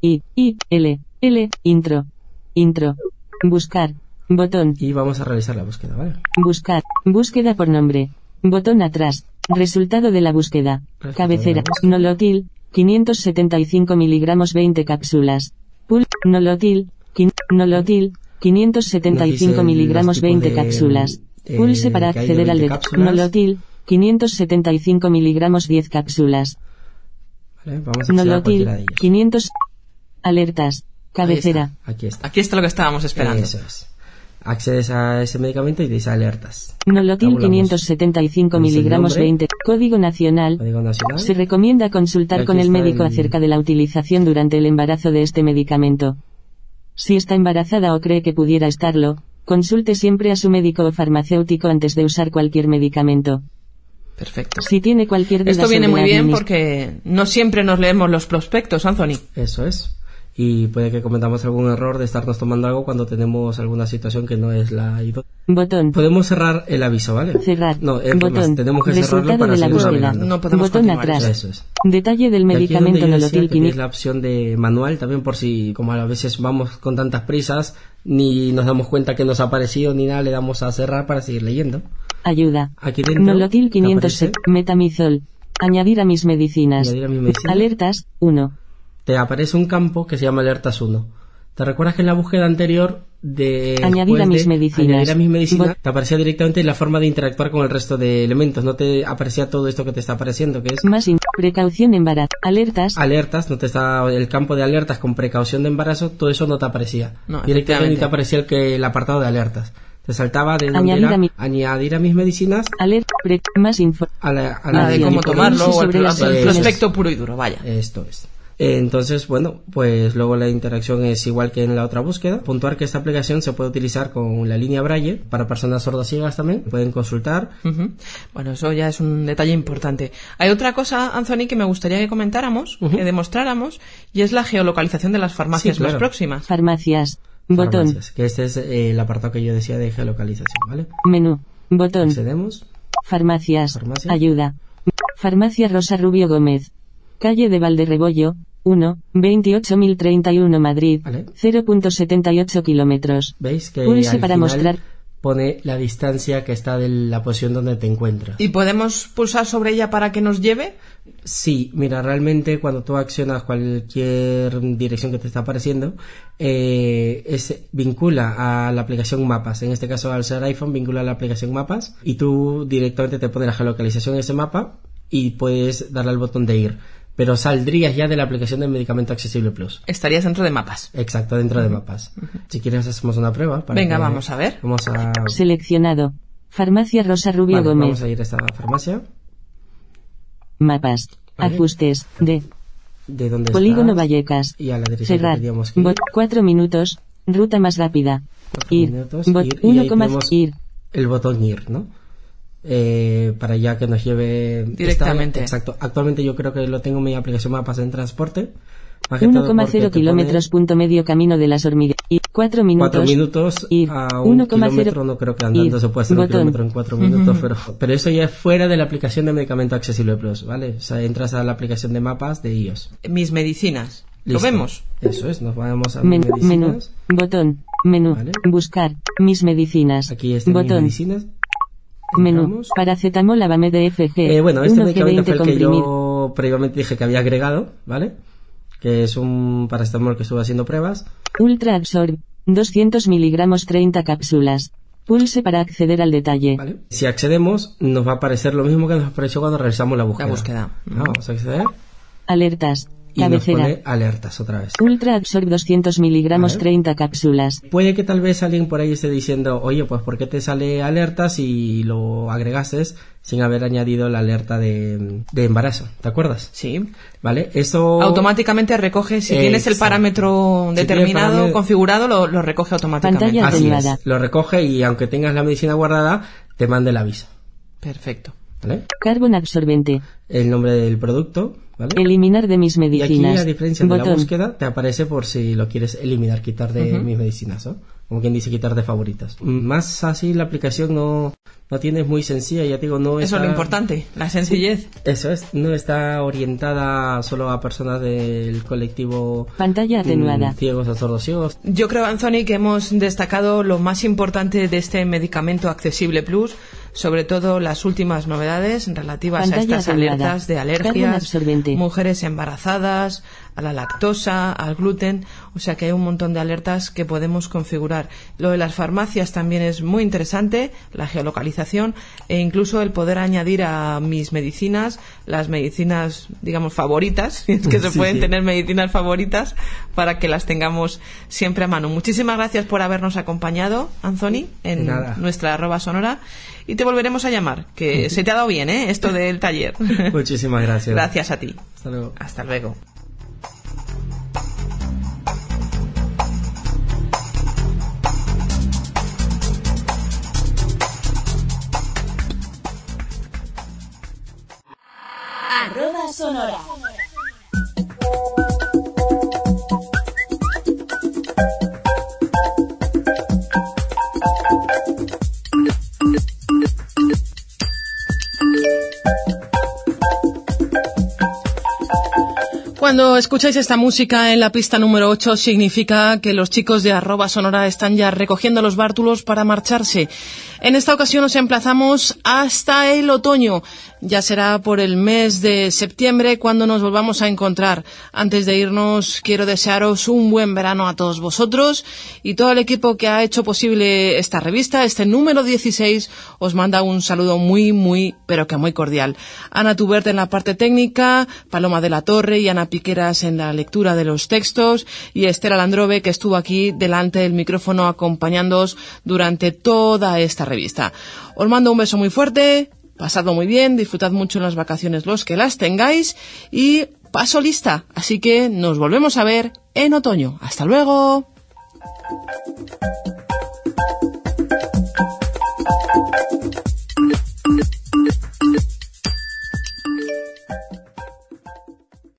I I L L intro intro buscar botón Y vamos a realizar la búsqueda, ¿vale? buscar búsqueda por nombre botón atrás resultado de la búsqueda Resultado cabecera la búsqueda. nolotil 575 miligramos 20 cápsulas pul nolotil quin- nolotil 575 Nos dice miligramos los tipos 20 de, cápsulas pulse para acceder al 20 de nolotil 575 miligramos 10 cápsulas ¿Vale? Vamos a a Nolotil, ellos. 500. Alertas. Cabecera. Aquí está. Aquí está lo que estábamos esperando. Eso es. Accedes a ese medicamento y dice alertas. Nolotil Tabulamos. 575 Dice el miligramos nombre. 20. Código nacional. Código nacional. Se recomienda consultar con el médico el- acerca de la utilización durante el embarazo de este medicamento. Si está embarazada o cree que pudiera estarlo, consulte siempre a su médico o farmacéutico antes de usar cualquier medicamento. Perfecto. Si tiene cualquier duda Esto viene sobre muy bien porque no siempre nos leemos los prospectos, Anthony. Eso es. Y puede que cometamos algún error de estarnos tomando algo cuando tenemos alguna situación que no es la idónea. Botón. Podemos cerrar el aviso, ¿vale? Cerrar. No, es Botón. más, tenemos que cerrarlo Resultado para de la seguir búsqueda. No podemos Botón continuar. atrás. Eso es. Detalle del Y aquí es donde medicamento yo decía Nolotil que tienes 500. la opción de manual también por si, como a veces vamos con tantas prisas, ni nos damos cuenta que nos ha aparecido ni nada, le damos a cerrar para seguir leyendo. Ayuda. Aquí dentro Nolotil 500 aparece- metamizol. Añadir a mis medicinas. Añadir a mis medicinas. Alertas 1. Te aparece un campo que se llama alertas 1. ¿Te recuerdas que en la búsqueda anterior de Añadir a después mis de medicinas. añadir a mis medicinas, te aparecía directamente la forma de interactuar con el resto de elementos, no te aparecía todo esto que te está apareciendo, que es Más precaución embarazo. Alertas. alertas, no te está el campo de alertas con precaución de embarazo, todo eso no te aparecía. No, directamente te aparecía el que el apartado de alertas. Te saltaba de donde Añadir era a mi- añadir a mis medicinas Alerta. pre- más info. a la, a La de la- cómo tomarlo o el, prospecto puro y duro, vaya. Esto es. Eh, Entonces, bueno, pues luego la interacción es igual que en la otra búsqueda. Puntuar que esta aplicación se puede utilizar con la línea Braille para personas sordas ciegas también. Pueden consultar. Bueno, eso ya es un detalle importante. Hay otra cosa, Anthony, que me gustaría que comentáramos, que demostráramos, y es la geolocalización de las farmacias Sí, claro. más próximas. Farmacias. Botón. farmacias, que este es eh, el apartado que yo decía de geolocalización, ¿vale? Menú. Botón. Accedemos. Farmacias. Farmacia. Ayuda. Farmacia Rosa Rubio Gómez. Calle de Valderrebollo. 1, 28031 Madrid. Vale. 0.78 kilómetros. ¿Veis que Pulse al para final mostrar. pone la distancia que está de la posición donde te encuentras? ¿Y podemos pulsar sobre ella para que nos lleve? Sí, mira, realmente cuando tú accionas cualquier dirección que te está apareciendo, eh, es, vincula a la aplicación Mapas. En este caso, al ser iPhone, vincula a la aplicación Mapas y tú directamente te pone la geolocalización de ese mapa y puedes darle al botón de ir. Pero saldrías ya de la aplicación de Medicamento Accesible Plus. Estarías dentro de mapas. Exacto, dentro de mapas. Si quieres, hacemos una prueba. para Venga, que- vamos a ver. Vamos a, Seleccionado. Farmacia Rosa Rubio vale, Gómez. vamos a ir a esta farmacia. Mapas. Vale. Ajustes. De. De donde Polígono estás Vallecas. Y a la Cerrar. que ir. Bot. 4 minutos. Ruta más rápida. Ir. minutos, Bot. ir, y ahí 1, tenemos ir. el botón ir, ¿no? Eh, para ya que nos lleve Directamente. esta- exacto. Actualmente yo creo que lo tengo en mi aplicación mapas en transporte. Más que todo porque 1,0 te kilómetros punto medio camino de las hormigas. Ir. 4 pone minutos. Cuatro minutos Ir. a un 1,0 kilómetro, no creo que andando se puede hacer un Botón. kilómetro en cuatro minutos, pero, pero eso ya es fuera de la aplicación de Medicamento Accesible Plus, ¿vale? O sea, entras a la aplicación de mapas de iOS. Mis medicinas. ¿Lo Listo. vemos? Eso es, nos vamos a Menú. medicinas. Menú. Botón. Menú. Vale. Buscar. Mis medicinas. Aquí están mis Botón. medicinas. Menú. Paracetamol Avame de FG. Eh, bueno, este 1 medicamento G20 fue el que yo previamente dije que había agregado, ¿vale? Que es un paracetamol que estuve haciendo pruebas. Ultra Absorb. 200 miligramos 30 cápsulas. Pulse para acceder al detalle. ¿vale? Si accedemos, nos va a aparecer lo mismo que nos apareció cuando realizamos la búsqueda. La búsqueda. Vamos a acceder Alertas. Y nos pone alertas otra vez. Ultra Absorb 200 miligramos A ver. 30 cápsulas. Puede que tal vez alguien por ahí esté diciendo, oye, pues ¿por qué te sale alerta si lo agregases sin haber añadido la alerta de, de embarazo? ¿Te acuerdas? Sí. ¿Vale? Eso... Automáticamente recoge, si tienes el parámetro Si determinado, parámetro- configurado, lo, lo recoge automáticamente. Pantalla Así es. Lo recoge y aunque tengas la medicina guardada, te manda el aviso. Perfecto. ¿Vale? Carbon absorbente. El nombre del producto, ¿vale? Eliminar de mis y aquí, medicinas. a diferencia de la búsqueda, te aparece por si lo quieres eliminar, quitar de mis medicinas, ¿no? Como quien dice, quitar de favoritas. Más así, la aplicación no, no tiene, es muy sencilla, ya te digo, no Eso está... es lo importante, la sencillez. Eso es, no está orientada solo a personas del colectivo Pantalla atenuada. mm, ciegos o sordos ciegos. Yo creo, Anthony, que hemos destacado lo más importante de este medicamento accesible plus, sobre todo las últimas novedades relativas Pantalla a estas alertas de alergias, mujeres embarazadas, a la lactosa, al gluten, o sea que hay un montón de alertas que podemos configurar. Lo de las farmacias también es muy interesante, la geolocalización e incluso el poder añadir a mis medicinas las medicinas, digamos, favoritas, es que se Sí, pueden sí. tener medicinas favoritas para que las tengamos siempre a mano. Muchísimas gracias por habernos acompañado, Anthony, en nada. nuestra arroba sonora y te volveremos a llamar, que se te ha dado bien, ¿eh? Esto del taller. Muchísimas gracias. Gracias a ti. Hasta luego. Hasta luego. Arroba sonora. Cuando escucháis esta música en la pista número 8 significa que los chicos de arroba sonora están ya recogiendo los bártulos para marcharse. En esta ocasión nos emplazamos hasta el otoño. Ya será por el mes de septiembre cuando nos volvamos a encontrar. Antes de irnos, quiero desearos un buen verano a todos vosotros y todo el equipo que ha hecho posible esta revista, este número 16, os manda un saludo muy, muy, pero que muy cordial. Ana Tubert en la parte técnica, Paloma de la Torre y Ana Piqueras en la lectura de los textos y Esther Alandrove que estuvo aquí delante del micrófono acompañándoos durante toda esta revista. Os mando un beso muy fuerte, pasadlo muy bien, disfrutad mucho en las vacaciones los que las tengáis y paso lista. Así que nos volvemos a ver en otoño. Hasta luego.